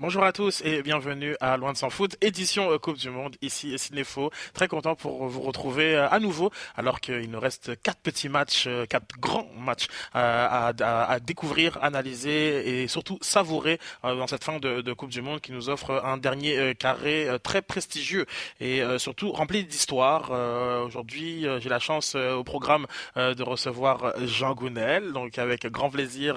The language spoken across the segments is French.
Bonjour à tous et bienvenue à Loin de s'en foot, édition euh, Coupe du Monde, ici Faux. Très content pour vous retrouver euh, à nouveau, alors qu'il nous reste quatre petits matchs, euh, quatre grands matchs à, découvrir, analyser et surtout savourer dans cette fin de, de, Coupe du Monde qui nous offre un dernier carré très prestigieux et surtout rempli d'histoire. Aujourd'hui, j'ai la chance au programme de recevoir Jean Gounel, donc avec grand plaisir,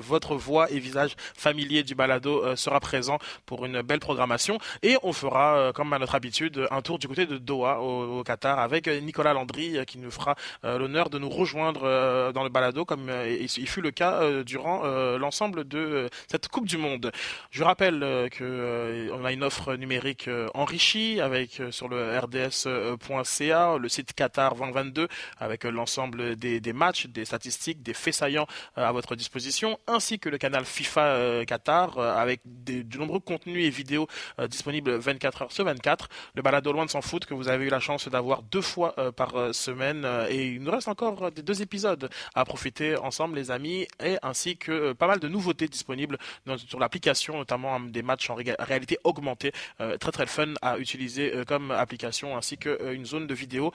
votre voix et visage familier du balado sera présent présent pour une belle programmation. Et on fera, euh, comme à notre habitude, un tour du côté de Doha, au, Qatar, avec Nicolas Landry, euh, qui nous fera euh, l'honneur de nous rejoindre dans le balado, comme il fut le cas durant l'ensemble de cette Coupe du Monde. Je rappelle que on a une offre numérique enrichie avec sur le rds.ca, le site Qatar 2022, avec l'ensemble des, des, matchs, des statistiques, des faits saillants à votre disposition, ainsi que le canal FIFA Qatar avec des de nombreux contenus et vidéos euh, disponibles 24 heures sur 24. Le balado loin de s'en foutre que vous avez eu la chance d'avoir deux fois euh, par euh, semaine et il nous reste encore deux épisodes à profiter ensemble les amis et ainsi que pas mal de nouveautés disponibles sur l'application notamment hein, des matchs en réalité augmentée très très fun à utiliser comme application ainsi qu'une zone de vidéo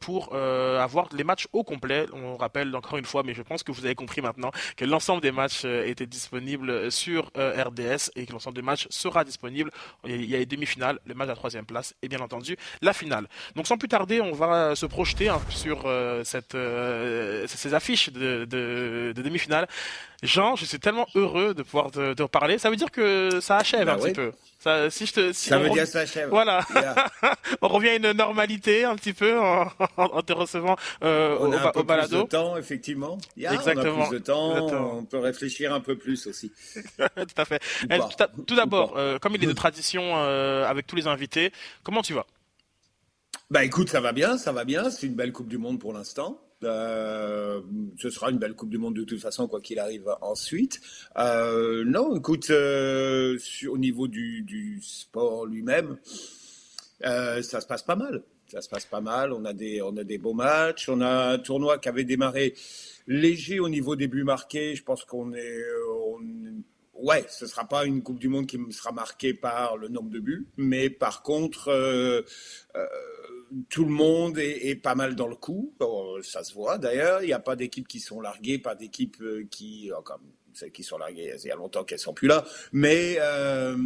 pour avoir les matchs au complet. On rappelle encore une fois mais je pense que vous avez compris maintenant que l'ensemble des matchs étaient disponibles sur RDS et que des matchs sera disponible. Il y a les demi-finales, le match à troisième place et bien entendu la finale. Donc sans plus tarder, on va se projeter hein, sur euh, euh, ces affiches de, de, de demi-finale. Jean, je suis tellement heureux de pouvoir te, parler. Ça veut dire que ça achève bah un petit peu. Ça, si je te, ça veut dire que ça achève. Voilà. on revient à une normalité un petit peu en, te recevant euh, on au, a un peu balado. Plus de temps, effectivement. Exactement. On a plus de temps. On peut réfléchir un peu plus aussi. tout à fait. tout d'abord, euh, comme il est de tradition euh, avec tous les invités, comment tu vas? Bah écoute, ça va bien, ça va bien. C'est une belle Coupe du Monde pour l'instant. Euh, ce sera une belle Coupe du Monde de toute façon, quoi qu'il arrive ensuite. Euh, non, écoute, euh, au niveau du, sport lui-même, ça se passe pas mal. Ça se passe pas mal. On a des, on a des beaux matchs. On a un tournoi qui avait démarré léger au niveau des buts marqués. Je pense qu'on est, ouais, ce sera pas une Coupe du Monde qui sera marquée par le nombre de buts, mais par contre. Tout le monde est, pas mal dans le coup. ça se voit d'ailleurs. Il n'y a pas d'équipes qui sont larguées, pas d'équipes euh, qui, oh, comme celles qui sont larguées, il y a longtemps qu'elles sont plus là. Mais euh,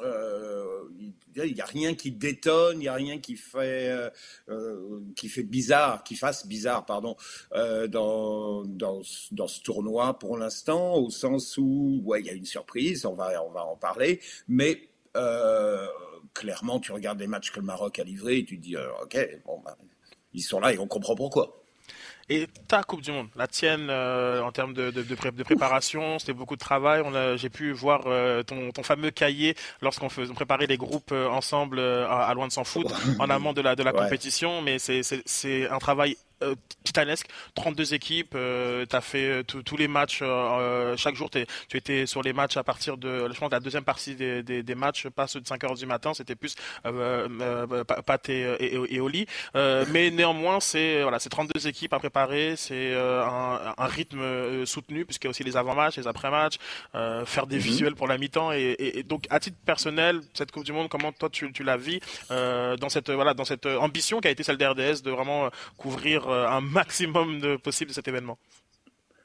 euh, il n'y a rien qui détonne, il n'y a rien qui fait, qui fait bizarre, qui fasse bizarre, pardon, dans, dans, dans, ce tournoi pour l'instant, au sens où, ouais, il y a une surprise, on va, on va en parler, mais clairement, tu regardes les matchs que le Maroc a livrés et tu te dis, euh, ok, bon, bah, ils sont là et on comprend pourquoi. Et ta Coupe du Monde, la tienne euh, en termes de, de, de, préparation, c'était beaucoup de travail. J'ai pu voir euh, ton, ton, fameux cahier lorsqu'on préparait les groupes ensemble à, Loin de s'en foutre en amont de la, de la compétition, mais c'est un travail euh, titanesque. 32 équipes, euh, tu as fait euh, tous les matchs, chaque jour tu étais sur les matchs à partir de, je pense, la deuxième partie des, des, des matchs, pas ceux de 5 heures du matin, c'était plus Pat et, et, et, Oli. mais néanmoins, c'est voilà, c'est 32 équipes à préparer, c'est un, un, rythme soutenu, puisqu'il y a aussi les avant-matchs, les après-matchs, faire des mhm. visuels pour la mi-temps. Et, et, donc, à titre personnel, cette Coupe du Monde, comment toi tu, tu la vis dans, cette, voilà, dans cette ambition qui a été celle d'RDS de vraiment couvrir euh, un maximum de possible de cet événement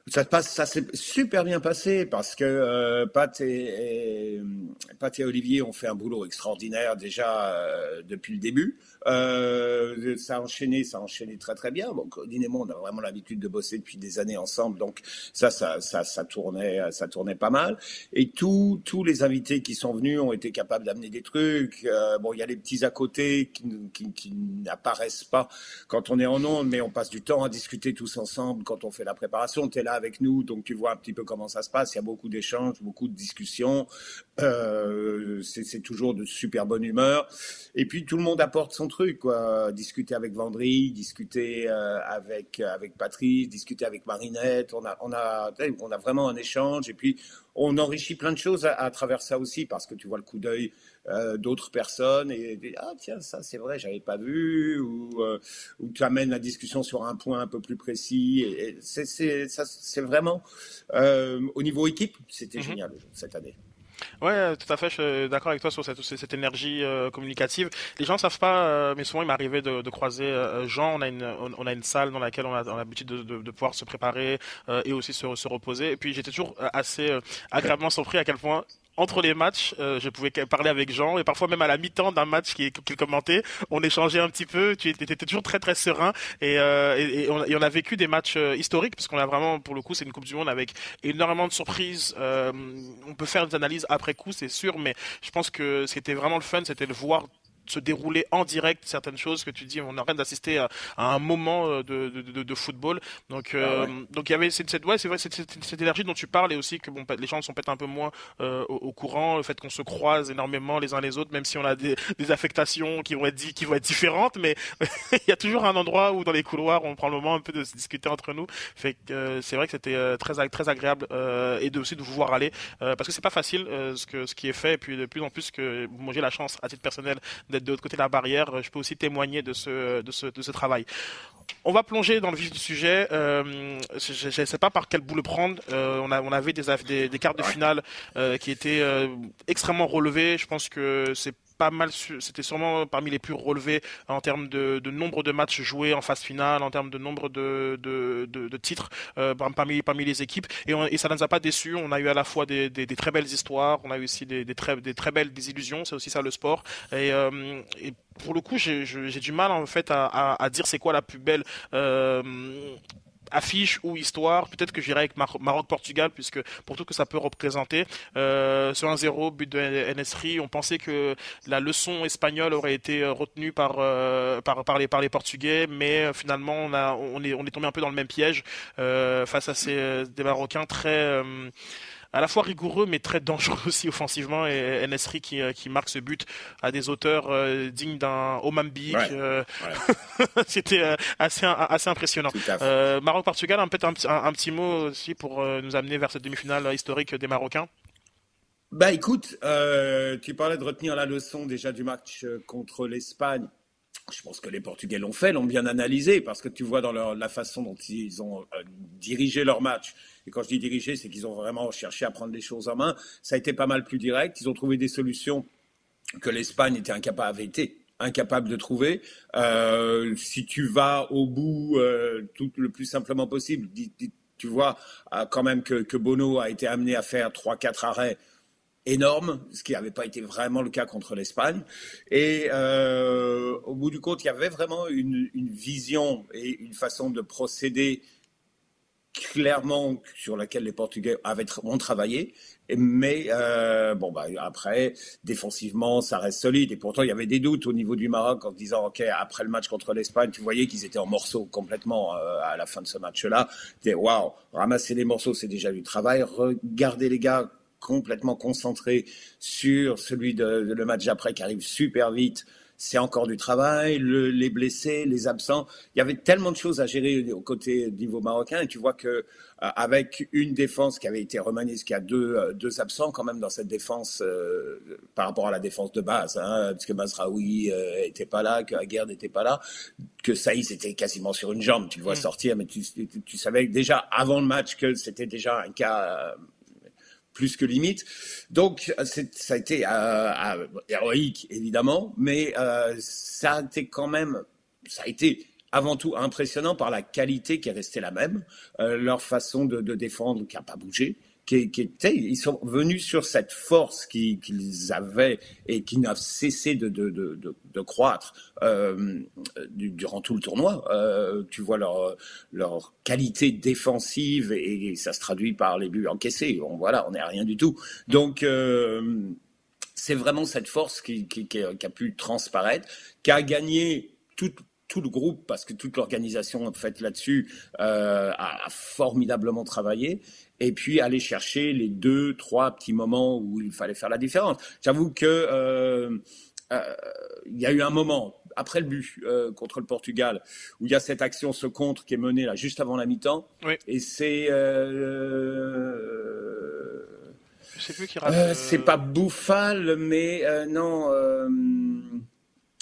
ça, s'est super bien passé parce que euh, Pat, et, Pat et Olivier ont fait un boulot extraordinaire déjà euh, depuis le début. Euh, ça a enchaîné, ça a très très bien. Et moi, on a vraiment l'habitude de bosser depuis des années ensemble, donc ça, ça, ça, tournait, ça tournait pas mal. Et tous, tous les invités qui sont venus ont été capables d'amener des trucs. Euh, bon, il y a les petits à côté qui, qui, qui n'apparaissent pas quand on est en ondes, mais on passe du temps à discuter tous ensemble quand on fait la préparation. Tu es là avec nous, donc tu vois un petit peu comment ça se passe. Il y a beaucoup d'échanges, beaucoup de discussions. Euh, c'est toujours de super bonne humeur. Et puis tout le monde apporte son truc, quoi. Discuter avec Vendry, discuter euh, avec avec Patrice, discuter avec Marinette. On a on a on a vraiment un échange. Et puis on enrichit plein de choses à, travers ça aussi parce que tu vois le coup d'œil euh, d'autres personnes et, ah tiens ça c'est vrai j'avais pas vu ou, euh, ou tu amènes la discussion sur un point un peu plus précis et, c'est c'est ça c'est vraiment euh, au niveau équipe c'était mhm. génial cette année Ouais, tout à fait. Je suis d'accord avec toi sur cette, cette énergie euh, communicative. Les gens ne savent pas, euh, mais souvent il m'arrivait de, de, croiser euh, Jean. On a une, on, a une salle dans laquelle on a, l'habitude de, de, de, pouvoir se préparer et aussi se, se, reposer. Et puis j'étais toujours assez agréablement surpris à quel point entre les matchs, euh, je pouvais parler avec Jean et parfois même à la mi-temps d'un match qu'il qui commentait, on échangeait un petit peu. Tu étais, toujours très très serein et, euh, et, on, et, on, a vécu des matchs euh, historiques parce qu'on a vraiment, pour le coup, c'est une Coupe du Monde avec énormément de surprises. Euh, on peut faire des analyses après coup, c'est sûr, mais je pense que c'était vraiment le fun, c'était de voir se dérouler en direct certaines choses que tu dis. On arrête d'assister à, à, un moment euh, de, de, de, football. Donc euh, ah ouais. donc il y avait cette, cette ouais c'est vrai cette, cette, cette, énergie dont tu parles et aussi que bon les gens sont peut-être un peu moins euh, au, au, courant. Le fait qu'on se croise énormément les uns les autres même si on a des, des affectations qui vont être dit, qui vont être différentes. Mais il y a toujours un endroit où dans les couloirs on prend le moment un peu de se discuter entre nous. Fait que euh, c'est vrai que c'était euh, très très agréable et de aussi de vous voir aller parce que c'est pas facile ce que ce qui est fait. Et puis de plus en plus que moi j'ai la chance à titre personnel d'être de l'autre côté de la barrière, je peux aussi témoigner de ce, de ce, de ce travail. On va plonger dans le vif du sujet. Euh, je ne sais pas par quel bout le prendre. Euh, on, a, on avait des, des, de finale euh, qui étaient euh, extrêmement relevées. Je pense que c'est pas mal, c'était sûrement parmi les plus relevés en termes de, nombre de matchs joués en phase finale, en termes de nombre de, titres euh, parmi, parmi les équipes. Et, on, et ça ne nous a pas déçus. On a eu à la fois des, très belles histoires, on a eu aussi des, très, des très belles désillusions. C'est aussi ça le sport. Et, euh, pour le coup, j'ai du mal en fait à dire c'est quoi la plus belle euh, affiche ou histoire. Peut-être que j'irai avec Mar Maroc-Portugal, puisque pour tout que ça peut représenter. Euh, ce 1-0, but de NSRI, on pensait que la leçon espagnole aurait été retenue par, euh, par, par, les, par les Portugais, mais euh, finalement, on, a, on, est, on est tombé un peu dans le même piège euh, face à ces des Marocains très... Euh, à la fois rigoureux mais très dangereux aussi offensivement et Nesri qui, euh, qui marque ce but à des auteurs euh, dignes d'un Omambi. Ouais, euh, ouais. C'était euh, assez, assez impressionnant. Euh, Maroc-Portugal, peut-être un, un, un, petit mot aussi pour nous amener vers cette demi-finale historique des Marocains. Bah écoute, tu parlais de retenir la leçon déjà du match contre l'Espagne. Je pense que les Portugais l'ont fait, l'ont bien analysé, parce que tu vois dans leur, la façon dont ils ont dirigé leur match. Et quand je dis dirigé, c'est qu'ils ont vraiment cherché à prendre les choses en main. Ça a été pas mal plus direct. Ils ont trouvé des solutions que l'Espagne était incapable, été incapable de trouver. Euh, si tu vas au bout euh, le plus simplement possible, tu vois euh, quand même que, que Bono a été amené à faire trois quatre arrêts énorme, ce qui n'avait pas été vraiment le cas contre l'Espagne. Et euh, au bout du compte, il y avait vraiment une, vision et une façon de procéder clairement sur laquelle les Portugais avaient ont travaillé. Mais euh, bon, bah, après, défensivement, ça reste solide. Et pourtant, il y avait des doutes au niveau du Maroc en disant, OK, après le match contre l'Espagne, tu voyais qu'ils étaient en morceaux complètement euh, à la fin de ce match-là. Disais, waouh, ramasser les morceaux, c'est déjà du travail. Regardez les gars complètement concentré sur celui de, de le match d'après qui arrive super vite. C'est encore du travail, le, les blessés, les absents. Il y avait tellement de choses à gérer au côté niveau marocain et tu vois que euh, avec une défense qui avait été remaniée, ce qu'il y a deux, euh, deux absents quand même dans cette défense euh, par rapport à la défense de base, hein, parce que Mazraoui euh, était pas là, que Aguerd n'était pas là, que Saïs était quasiment sur une jambe, tu le vois mmh. sortir, mais tu, tu, tu, savais déjà avant le match que c'était déjà un cas plus que limite. Donc, ça a été euh, euh, héroïque, évidemment, mais euh, ça a été quand même, ça a été avant tout impressionnant par la qualité qui est restée la même, euh, leur façon de, de défendre qui n'a pas bougé, qui, qui était, ils sont venus sur cette force qu'ils qu avaient et qui n'a cessé de, de, de, de croître euh, durant tout le tournoi. Euh, tu vois leur, leur qualité défensive et, et, ça se traduit par les buts encaissés. Bon, voilà, on n'est à rien du tout. Donc euh, c'est vraiment cette force qui, qui, qui, a, qui, a, pu transparaître, qui a gagné toute tout le groupe, parce que toute l'organisation en fait là-dessus euh, a, a, formidablement travaillé, et puis aller chercher les deux, trois petits moments où il fallait faire la différence. J'avoue que euh, euh, il y a eu un moment après le but euh, contre le Portugal où il y a cette action, ce contre qui est menée là juste avant la mi-temps, oui. et c'est euh, c'est pas Bouffal, mais non.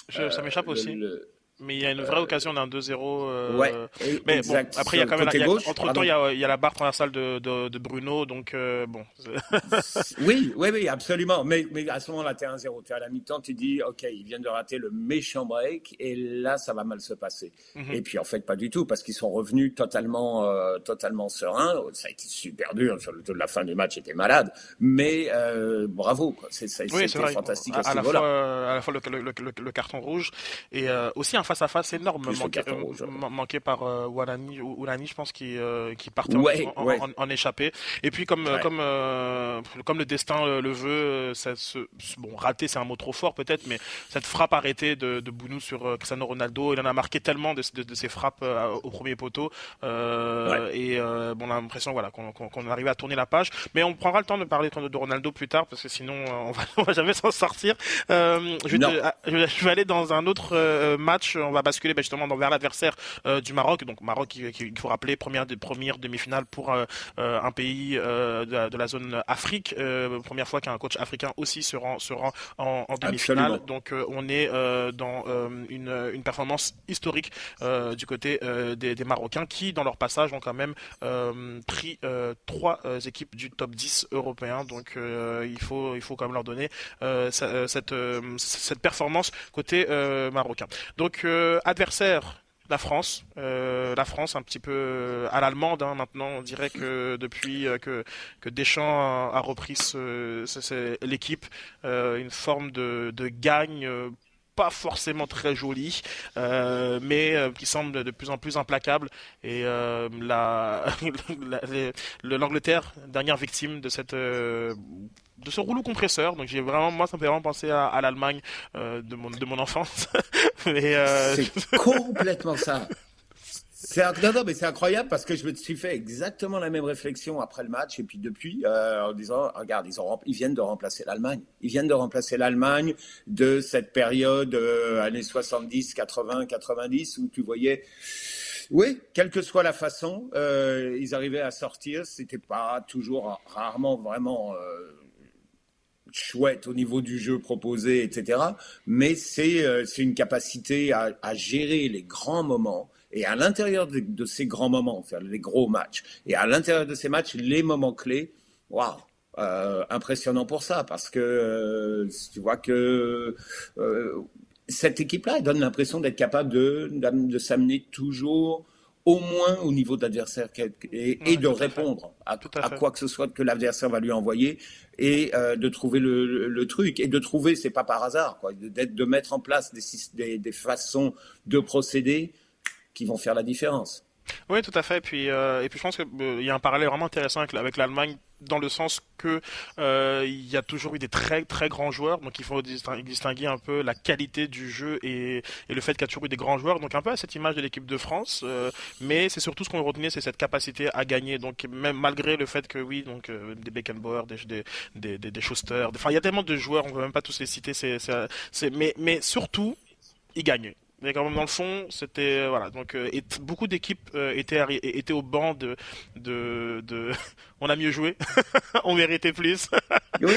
Je, ça m'échappe aussi. Le, mais il y a une vraie Euh, occasion d'un 2-0. euh, Ouais, mais exact. bon, après, il y a quand même. il y a- gauche, entre temps, il y a, il y a la barre transversale de, de, de Bruno, donc euh, bon. Oui, oui, oui, absolument. Mais, mais à ce moment-là, tu es 1-0. Tu es à la mi-temps, tu dis, OK, ils viennent de rater le méchant break et là, ça va mal se passer. Mhm. Et puis, en fait, pas du tout, parce qu'ils sont revenus totalement, euh, totalement sereins. Ça a été super dur. Sur le, la fin du match, était malade. Mais bravo. C'est, Oui, fantastique à, à, ce à la niveau-là. fois, à la fois le, le- le- le carton rouge et aussi un énorme Plus le manqué, carton euh, rouge, ouais. man- manqué par euh, Walani, je pense, qui, euh, qui partait Ouais, en, ouais. en- en échappé. Et puis, comme, euh, comme, euh, comme le destin le veut, ça se, bon, raté, c'est un mot trop fort peut-être, mais cette frappe arrêtée de, de Bounou sur Cristiano Ronaldo, il en a marqué tellement de, de, de ses frappes au premier poteau. Et bon, on a l'impression voilà, qu'on qu'on qu'on arrive à tourner la page. Mais on prendra le temps de parler de Ronaldo plus tard, parce que sinon, on va, on va jamais s'en sortir. Je, vais Non. te- ah, je vais- aller dans un autre match. On va basculer ben, justement dans- vers l'adversaire euh, du Maroc. Donc Maroc, qui, qui- il faut rappeler, première, de- première demi-finale pour euh, euh, un pays euh, de, la- de la zone Afrique. Première fois qu'un coach africain aussi se rend, se rend en, en demi-finale. Donc on est dans une, une performance historique du côté des, des Marocains qui, dans leur passage, ont quand même pris trois équipes du top 10 européen. Donc il, faut, il faut quand même leur donner cette, cette performance côté marocain. Donc euh, adversaire. La France, euh, la France un petit peu euh, à l'allemande hein, maintenant. On dirait que depuis que, Deschamps a, repris l'équipe, une forme de, de gagne pas forcément très jolie, euh, mais euh, qui semble de plus en plus implacable. Et euh, la, la- l'Angleterre, dernière victime de cette euh, de ce rouleau compresseur. Donc j'ai vraiment, moi, ça me fait vraiment penser à, à l'Allemagne de mon de mon enfance. mais C'est complètement ça. C'est c'est incroyable parce que je me suis fait exactement la même réflexion après le match et puis depuis euh, en disant regarde ils viennent de remplacer l'Allemagne ils viennent de remplacer l'Allemagne de cette période euh, années 70 80 90 où tu voyais oui, quelle que soit la façon, euh, ils arrivaient à sortir. C'était pas toujours, rarement vraiment euh, chouette au niveau du jeu proposé, etc. Mais c'est une capacité à gérer les grands moments et à l'intérieur de, de ces grands moments, faire les gros matchs, et à l'intérieur de ces matchs, les moments clés. Waouh, euh, impressionnant pour ça parce que euh, tu vois que euh, cette équipe-là elle donne l'impression d'être capable de, de s'amener toujours au moins au niveau de l'adversaire et, et de répondre à, Tout à à quoi que ce soit que l'adversaire va lui envoyer et euh, de trouver le, le- le truc et de trouver c'est pas par hasard quoi de, mettre en place des, syst- des, des façons de procéder qui vont faire la différence. Oui, tout à fait. Et puis, euh, et puis je pense qu'il y a un parallèle vraiment intéressant avec, l'Allemagne dans le sens que euh, il y a toujours eu des très très grands joueurs, donc il faut distin- distinguer un peu la qualité du jeu et, le fait qu'il y a toujours eu des grands joueurs, donc un peu à cette image de l'équipe de France, euh, mais c'est surtout ce qu'on retenait, c'est cette capacité à gagner, donc même malgré le fait que oui, donc euh, des Beckenbauer, des des des, des, Schuster, enfin il y a tellement de joueurs, on peut même pas tous les citer, c'est mais surtout ils gagnaient. Mais quand même dans le fond, c'était euh, voilà. Donc euh, et beaucoup d'équipes euh, étaient étaient au banc de de, de... on a mieux joué, on méritait plus. Oui.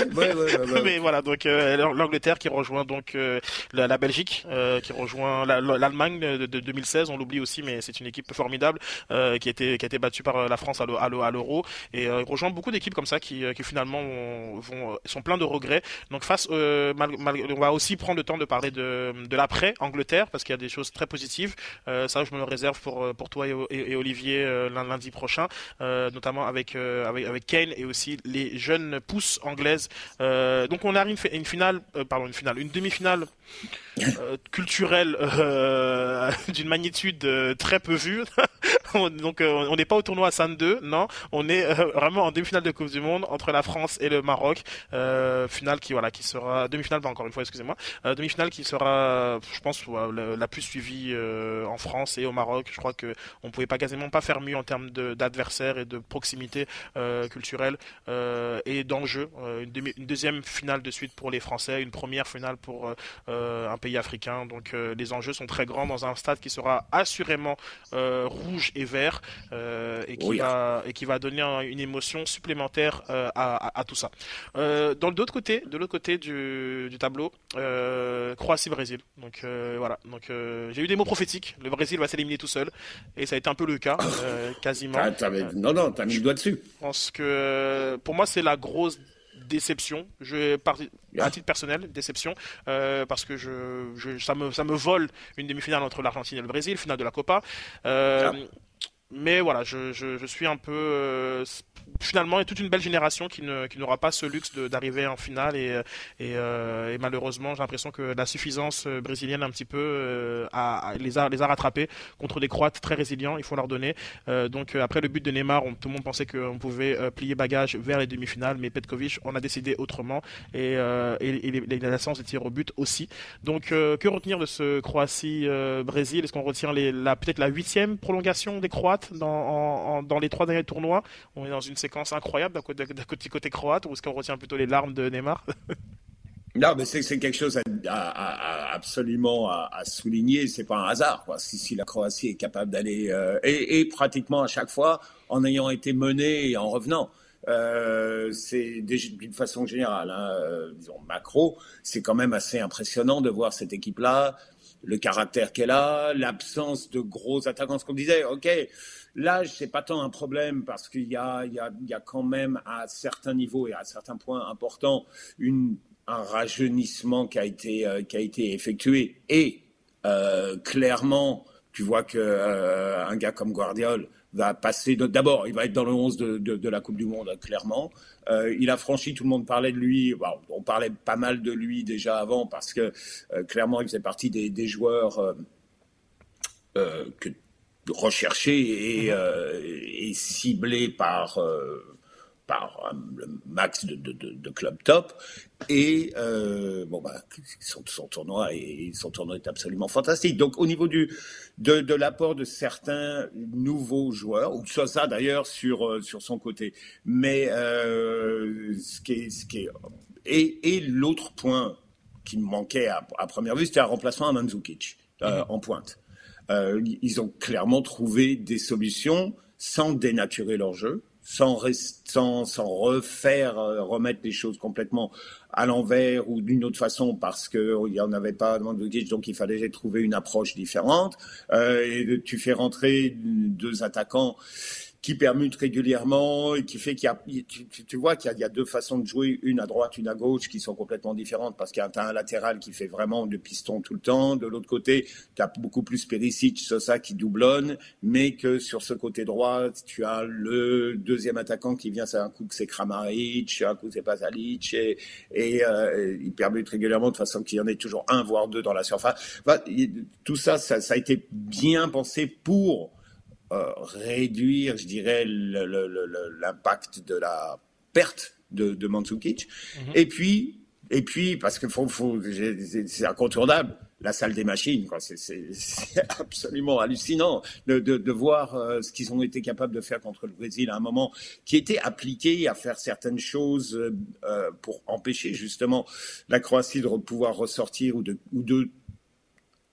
Mais voilà, donc euh, l'Angleterre qui rejoint donc euh, la, la Belgique, euh, qui rejoint la- la- l'Allemagne de, de 2016. On l'oublie aussi, mais c'est une équipe formidable qui a été qui a été battue par la France à l'E- à l'E- à l'Euro et il rejoint beaucoup d'équipes comme ça qui, qui finalement vont, vont- sont pleins de regrets. Donc face, mal- mal- on va aussi prendre le temps de parler de, de l'après Angleterre parce qu'il y a des choses très positives. Ça, je me le réserve pour pour toi et, et- et Olivier lundi prochain, notamment avec, avec Kane et aussi les jeunes pousses anglaises. Euh, donc on arrive à une finale, euh, pardon, une finale, une demi-finale euh, culturelle d'une magnitude très peu vue. On- donc on n'est pas au tournoi à San 2, non, on est vraiment en demi-finale de Coupe du Monde entre la France et le Maroc. Finale qui voilà qui sera demi-finale pas encore une fois, excusez-moi, demi-finale qui sera, je pense, la, plus suivie en France et au Maroc. Je crois que on pouvait pas quasiment pas faire mieux en termes d'adversaires et de proximité culturelle euh, et d'enjeu. Euh, une, deuxième finale de suite pour les Français, une première finale pour euh, euh, un pays africain. Donc euh, les enjeux sont très grands dans un stade qui sera assurément euh, rouge et vert et qui va et qui va donner une émotion supplémentaire à, à, tout ça. dans l'autre côté, de l'autre côté du, du tableau, Croatie-Brésil. Donc voilà. Donc j'ai eu des mots prophétiques. Le Brésil va s'éliminer tout seul et ça a été un peu le cas, quasiment. Ah, non non, t'as mis le doigt dessus. Pense que pour moi c'est la grosse déception. À titre personnel, déception, euh, parce que ça, me, ça me vole une demi-finale entre l'Argentine et le Brésil, finale de la Copa. Euh, mais voilà, je, suis un peu. Euh, finalement, il y a toute une belle génération qui, ne, qui n'aura pas ce luxe d'arriver en finale. Euh, et malheureusement, j'ai l'impression que la suffisance euh, brésilienne, un petit peu, les, a, les a rattrapés contre des Croates très résilients, il faut leur donner. Donc, après le but de Neymar, tout le monde pensait qu'on pouvait plier bagage vers les demi-finales. Mais Petkovic, on a décidé autrement. Et, et, et la au but aussi. Donc, que retenir de ce Croatie-Brésil Est-ce qu'on retient la, peut-être la huitième prolongation des Croates? Dans, les trois derniers tournois. On est dans une séquence incroyable d'un côté, côté, côté, croate, ou est-ce qu'on retient plutôt les larmes de Neymar? Non, c'est quelque chose à, absolument à, souligner. C'est pas un hasard. Quoi. Si, si, la Croatie est capable d'aller euh, et, pratiquement à chaque fois en ayant été menée et en revenant. Euh, c'est d'une façon générale, hein, euh, disons macro, c'est quand même assez impressionnant de voir cette équipe-là le caractère qu'elle a, l'absence de gros attaquants. Ce qu'on disait, ok, l'âge, c'est pas tant un problème parce qu'il y a, il y, a, il y a quand même à certains niveaux et à certains points importants un rajeunissement qui a été, euh, qui a été effectué. Et euh, clairement, tu vois que euh, un gars comme Guardiola va passer. D'abord, il va être dans le 11 de, de, la Coupe du Monde, clairement. Euh, il a franchi, tout le monde parlait de lui. on parlait pas mal de lui déjà avant parce que euh, clairement, il faisait partie des, des joueurs euh, que, recherchés et, et ciblés par par le max de, de, de, club top. Et euh, bon, bah, son, son, tournoi et son tournoi est absolument fantastique. Donc, au niveau du de, de l'apport de certains nouveaux joueurs, ou soit ça d'ailleurs sur euh, sur son côté, mais euh, ce qui est ce qui est et, et l'autre point qui me manquait à, à première vue, c'était un remplacement à Mandzukic euh, mm-hmm. en pointe. Euh, ils ont clairement trouvé des solutions sans dénaturer leur jeu sans, sans, sans refaire, euh, remettre les choses complètement à l'envers ou d'une autre façon parce qu'il n'y en avait pas de Mandzukic, donc il fallait trouver une approche différente. Euh, et tu fais rentrer deux attaquants qui permute régulièrement et qui fait qu'il y a, tu, vois qu'il y, a deux façons de jouer, une à droite, une à gauche, qui sont complètement différentes parce qu'il y a un, latéral qui fait vraiment de piston tout le temps. De l'autre côté, tu as beaucoup plus Perisic, Sosa qui doublonne, mais que sur ce côté droit, tu as le deuxième attaquant qui vient, c'est un coup que c'est Kramaric, un coup c'est Pasalic, et, et euh, il permute régulièrement de façon qu'il y en ait toujours un voire deux dans la surface. tout ça, ça, ça a été bien pensé pour réduire, je dirais, l'impact de la perte de, de Mandzukic. Mhm. Et puis, et puis, parce que faut, faut, c'est incontournable, la salle des machines, C'est absolument hallucinant de, de, de voir euh, ce qu'ils ont été capables de faire contre le Brésil à un moment qui était appliqué à faire certaines choses euh, pour empêcher justement la Croatie de pouvoir ressortir ou de, ou de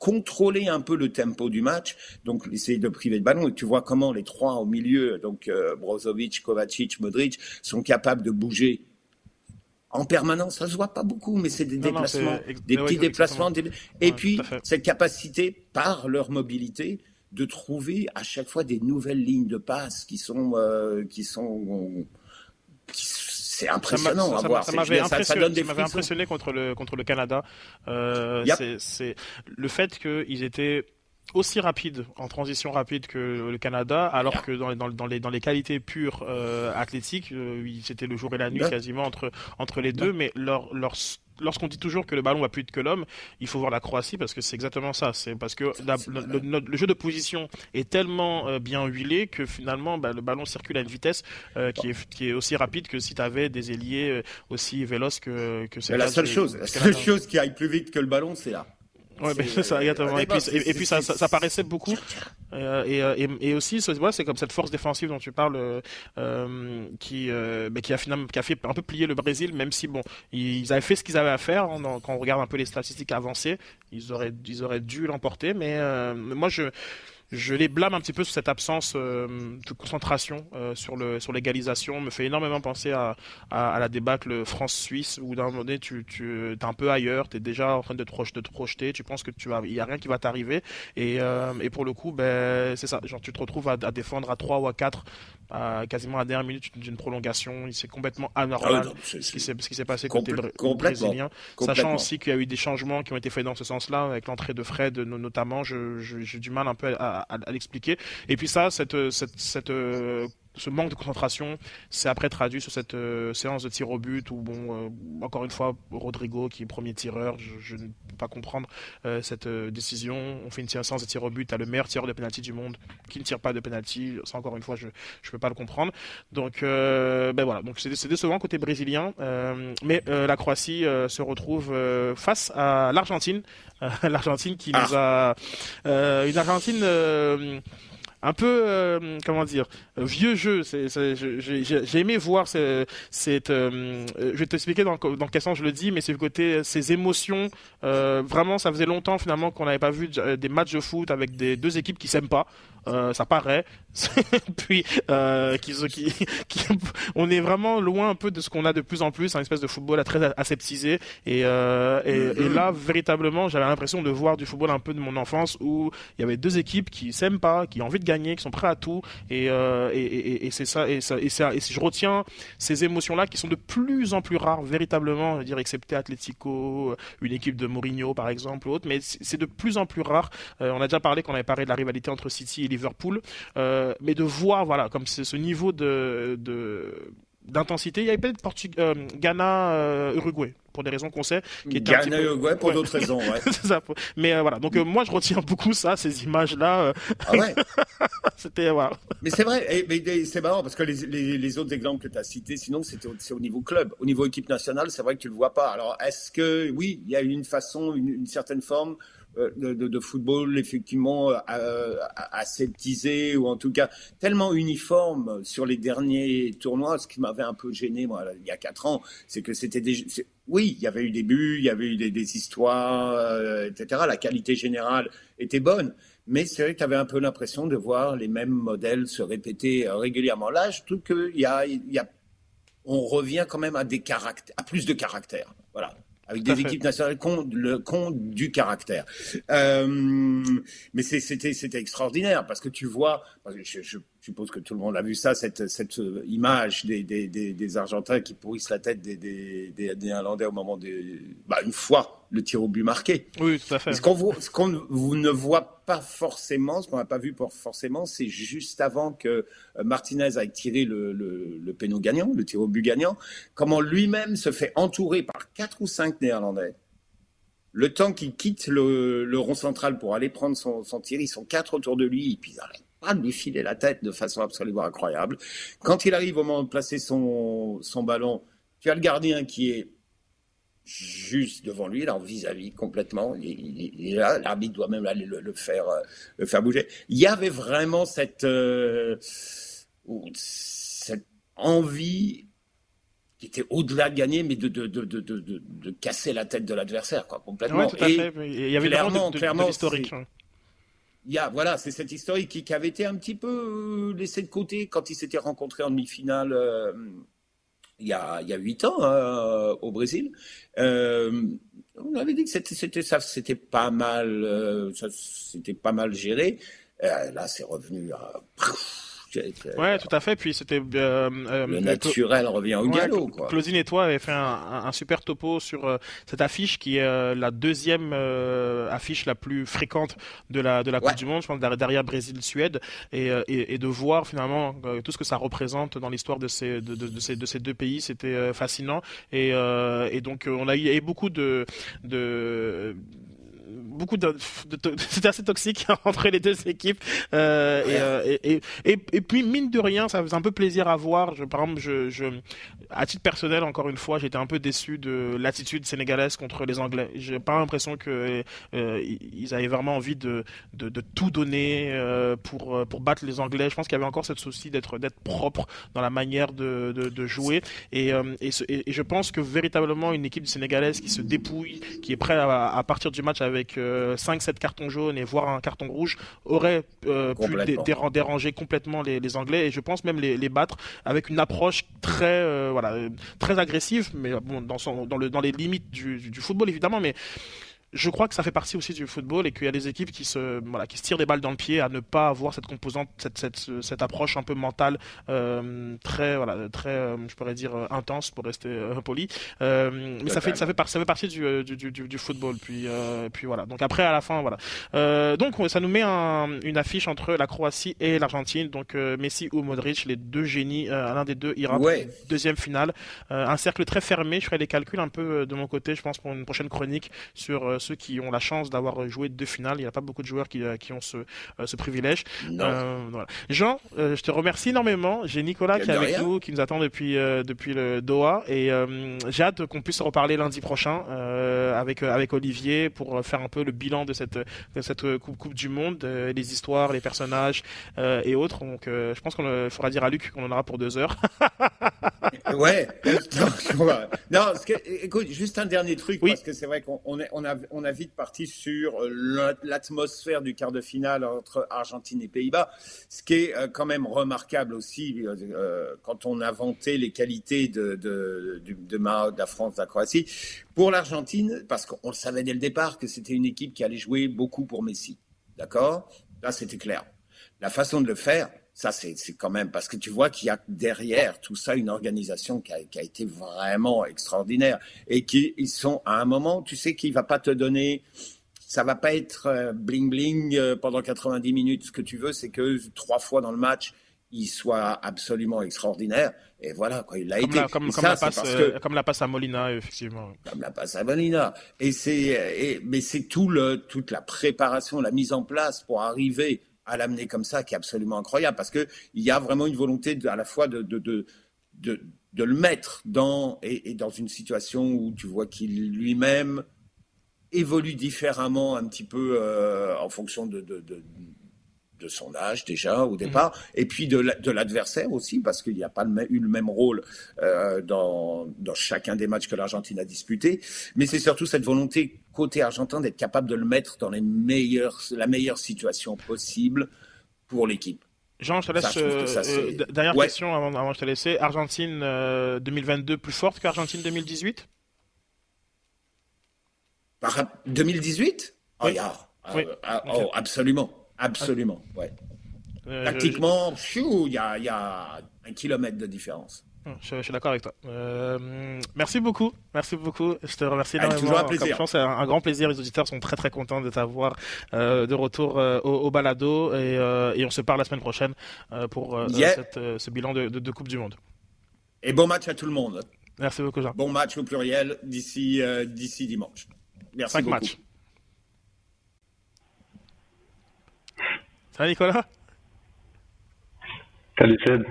contrôler un peu le tempo du match, donc essayer de priver le ballon. Et tu vois comment les trois au milieu, donc euh, Brozovic, Kovacic, Modric, sont capables de bouger en permanence. Ça se voit pas beaucoup, mais c'est des déplacements, des petits déplacements. Et puis cette capacité, par leur mobilité, de trouver à chaque fois des nouvelles lignes de passe qui sont euh, qui sont qui c'est impressionnant à voir. Ça m'avait impressionné, impressionné, contre le contre le Canada. Euh, C'est le fait qu'ils étaient aussi rapides en transition rapide que le Canada, alors que dans, dans, dans, les, dans les qualités pures euh, athlétiques, euh, c'était le jour et la nuit quasiment entre, entre les deux, mais leur, leur lorsqu'on dit toujours que le ballon va plus vite que l'homme, il faut voir la Croatie parce que c'est exactement ça. C'est parce que le, jeu de position est tellement euh, bien huilé que finalement bah, le ballon circule à une vitesse euh, qui, est, qui est aussi rapide que si tu avais des ailiers euh, aussi véloces que, que c'est. La seule chose, la seule chose qui aille plus vite que le ballon, c'est là. Ouais, c'est ça, exactement. Et puis, et, puis ça, ça, paraissait beaucoup. Euh, et, et, et, aussi, c'est comme cette force défensive dont tu parles, euh, qui, euh, qui a finalement, qui a fait un peu plier le Brésil, même si bon, ils avaient fait ce qu'ils avaient à faire. Hein, quand on regarde un peu les statistiques avancées, ils auraient, ils auraient dû l'emporter. Mais moi, je je les blâme un petit peu sur cette absence de concentration sur le sur l'égalisation. Me fait énormément penser à, à, la débâcle France-Suisse où d'un moment donné tu, tu es un peu ailleurs, tu es déjà en train de te, de te projeter, tu penses que tu vas, il y a rien qui va t'arriver et, et pour le coup ben c'est ça, genre tu te retrouves à, à défendre à 3 ou à 4 quasiment à la dernière minute d'une prolongation. Il s'est complètement anormal ah ce qui s'est passé côté brésilien. Sachant aussi qu'il y a eu des changements qui ont été faits dans ce sens-là, avec l'entrée de Fred notamment, j'ai du mal un peu à, l'expliquer. Et puis ça, cette, cette, cette euh, ce manque de concentration c'est après traduit sur cette euh, séance de tir au but où, bon, euh, encore une fois, Rodrigo, qui est premier tireur, je, ne peux pas comprendre euh, cette décision. On fait une séance de tir au but à le meilleur tireur de penalty du monde qui ne tire pas de penalty. Ça, encore une fois, je ne peux pas le comprendre. Donc, ben voilà, donc c'est décevant côté brésilien. mais la Croatie se retrouve face à l'Argentine. L'Argentine qui nous ah. a. une Argentine un peu euh, comment dire vieux jeu. J'ai aimé voir cette. Euh, je vais t'expliquer dans, dans quel sens je le dis, mais c'est le côté ces émotions. Euh, vraiment, ça faisait longtemps finalement qu'on n'avait pas vu des matchs de foot avec des deux équipes qui s'aiment pas. Euh, ça paraît. puis euh, on est vraiment loin un peu de ce qu'on a de plus en plus, un espèce de football à très aseptisé. Et, euh, et, là, véritablement, j'avais l'impression de voir du football un peu de mon enfance où il y avait deux équipes qui s'aiment pas, qui ont envie de gagner, qui sont prêts à tout. Et, euh, c'est ça. Et, et je retiens ces émotions-là qui sont de plus en plus rares, véritablement, je veux dire, excepté Atletico, une équipe de Mourinho par exemple, ou autre, mais c'est de plus en plus rare. On a déjà parlé qu'on avait parlé de la rivalité entre City et Liverpool, euh, mais de voir voilà comme c'est ce niveau de, d'intensité. Il y avait peut-être euh, Ghana, euh, Uruguay, pour des raisons qu'on sait. Qui Ghana, Uruguay, pour d'autres raisons, ouais. ça. Mais voilà, donc moi je retiens beaucoup ça, ces images-là. Ah ouais C'était, voilà. Mais c'est vrai, c'est marrant parce que les, les, autres exemples que tu as cités, sinon c'était au, au niveau club. Au niveau équipe nationale, c'est vrai que tu le vois pas. Alors est-ce que, oui, il y a une façon, une certaine forme de, de, football effectivement euh, aseptisé ou en tout cas tellement uniforme sur les derniers tournois. Ce qui m'avait un peu gêné moi il y a quatre ans, c'est que c'était des oui, il y avait eu des buts, il y avait eu des, histoires, euh, etc. La qualité générale était bonne, mais c'est vrai que tu avais un peu l'impression de voir les mêmes modèles se répéter régulièrement. Là, je trouve qu'il y a, y a, on revient quand même à des caractères, à plus de caractère. Voilà avec des équipes nationales qui ont, le, du caractère. Euh, mais c'était c'était extraordinaire parce que tu vois, je, je, suppose que tout le monde a vu ça, cette, cette image des, des, des, des Argentins qui pourrissent la tête des, des, des Néerlandais au moment des, bah, une fois le tir au but marqué. Oui, tout à fait. Ce qu'on qu'on ne voit pas forcément, ce qu'on n'a pas vu pour forcément, c'est juste avant que euh, Martinez ait tiré le, le, le péno gagnant, le tir au but gagnant, comment lui-même se fait entourer par quatre ou cinq Néerlandais. Le temps qu'il quitte le, le, rond central pour aller prendre son, son tir, ils sont quatre autour de lui, et puis ils de lui filer la tête de façon absolument incroyable. Quand il arrive au moment de placer son, son ballon, tu as le gardien qui est juste devant lui, là, vis-à-vis complètement. Il, là, l'arbitre doit même aller le, faire, euh, le faire bouger. Il y avait vraiment cette, euh, cette envie qui était au-delà de gagner, mais de, de, de, de, de casser la tête de l'adversaire, quoi, complètement. tout à fait. Il y avait clairement, clairement historique. Il y a, voilà, c'est cette historique qui, avait été un petit peu laissée de côté quand ils s'étaient rencontrés en demi-finale euh, il y a huit ans euh, au Brésil. Euh, on avait dit que c'était ça c'était pas mal euh, c'était pas mal géré. Euh, là c'est revenu à Ouais, tout à fait. Puis c'était euh, euh, le naturel revient au galop. Quoi. Claudine et toi avaient fait un, un, super topo sur euh, cette affiche qui est la deuxième affiche la plus fréquente de la de la Coupe du Monde, je pense derrière Brésil-Suède, et, et, et, de voir finalement tout ce que ça représente dans l'histoire de ces de, de, de, ces de ces deux pays, c'était fascinant. Et, et donc on a eu beaucoup de de beaucoup de, c'était assez toxique entre les deux équipes. Euh, euh, et, et, et, puis mine de rien ça faisait un peu plaisir à voir. Je, par exemple je, je à titre personnel encore une fois j'étais un peu déçu de l'attitude sénégalaise contre les Anglais. J'ai pas l'impression que euh, ils avaient vraiment envie de, de, de tout donner pour pour battre les Anglais. Je pense qu'il y avait encore cette souci d'être d'être propre dans la manière de, de, jouer. Et, et, et, je pense que véritablement une équipe sénégalaise qui se dépouille qui est prête à, à partir du match avec avec 5-7 cartons jaunes et voire un carton rouge aurait pu déranger complètement les, Anglais et je pense même les, battre avec une approche très, voilà, très agressive, mais bon, dans, son, dans, le, dans les limites du, du football évidemment, mais je crois que ça fait partie aussi du football et qu'il y a des équipes qui se, voilà, qui se tirent des balles dans le pied à ne pas avoir cette composante, cette, cette, cette approche un peu mentale euh, très, voilà, très, euh, je pourrais dire euh, intense pour rester euh, poli. Euh, mais ça fait, ça fait, ça fait partie du, du, du, du football. Puis, puis voilà. Donc après, à la fin, voilà. donc ça nous met un, une affiche entre la Croatie et l'Argentine. Donc Messi ou Modric, les deux génies, l'un des deux ira ouais. deuxième finale. un cercle très fermé. Je ferai les calculs un peu de mon côté, je pense, pour une prochaine chronique sur ceux qui ont la chance d'avoir joué deux finales. Il n'y a pas beaucoup de joueurs qui, euh, qui ont ce, euh, ce privilège. Euh, voilà. Jean, je te remercie énormément. J'ai Nicolas qui est avec nous, qui nous attend depuis, depuis le Doha. Et j'ai hâte qu'on puisse reparler lundi prochain avec, avec Olivier pour faire un peu le bilan de cette, de cette coupe, coupe du Monde, les histoires, les personnages et autres. Donc je pense qu'on faudra dire à Luc qu'on en aura pour deux heures. ouais. non, écoute, juste un dernier truc, parce que c'est vrai qu'on on, on a, on a vite parti sur euh, l'atmosphère du quart de finale entre Argentine et Pays-Bas, ce qui est euh, quand même remarquable aussi euh, quand on vanté les qualités de, de, de la France, de la Croatie. Pour l'Argentine, parce qu'on savait dès le départ que c'était une équipe qui allait jouer beaucoup pour Messi. D'accord? Là, c'était clair. La façon de le faire, ça, c'est quand même parce que tu vois qu'il y a derrière tout ça une organisation qui a, qui a été vraiment extraordinaire et qui ils sont à un moment, tu sais qu'il va pas te donner, ça va pas être euh, bling bling euh, pendant 90 minutes. Ce que tu veux, c'est que trois fois dans le match, il soit absolument extraordinaire. Et voilà, quoi, il l'a été. comme, comme, la passe, que, comme, la passe, à Molina, effectivement. Comme la passe à Molina. Et c'est, mais c'est tout le, toute la préparation, la mise en place pour arriver à l'amener comme ça qui est absolument incroyable parce qu'il y a vraiment une volonté à la fois de, de, de, de, le mettre dans, et, dans une situation où tu vois qu'il lui-même évolue différemment un petit peu euh, en fonction de, de son âge déjà au départ, mhm. et puis de l'adversaire aussi, parce qu'il n'y a pas eu le même rôle euh, dans, dans, chacun des matchs que l'Argentine a disputé. Mais c'est surtout cette volonté côté argentin d'être capable de le mettre dans les meilleures, la meilleure situation possible pour l'équipe. Jean, je te laisse. Euh, euh, dernière question avant, avant, de te laisser. Argentine 2022 plus forte qu'Argentine 2018 2018 oh, oui. Ah, oh, absolument. Absolument, ouais. Euh, Tactiquement, il y a, y a un kilomètre de différence. Hum, je, suis d'accord avec toi. Euh, merci beaucoup, merci beaucoup. Je te remercie énormément. Toujours un plaisir. c'est un, grand plaisir. Les auditeurs sont très très contents de t'avoir euh, de retour euh, au, balado et, et, on se parle la semaine prochaine pour cette, ce bilan de, de, de, Coupe du Monde. Et bon match à tout le monde. Merci beaucoup, Jean. Bon match au pluriel d'ici d'ici dimanche. Merci Cinq beaucoup. matchs. Ça va, Nicolas?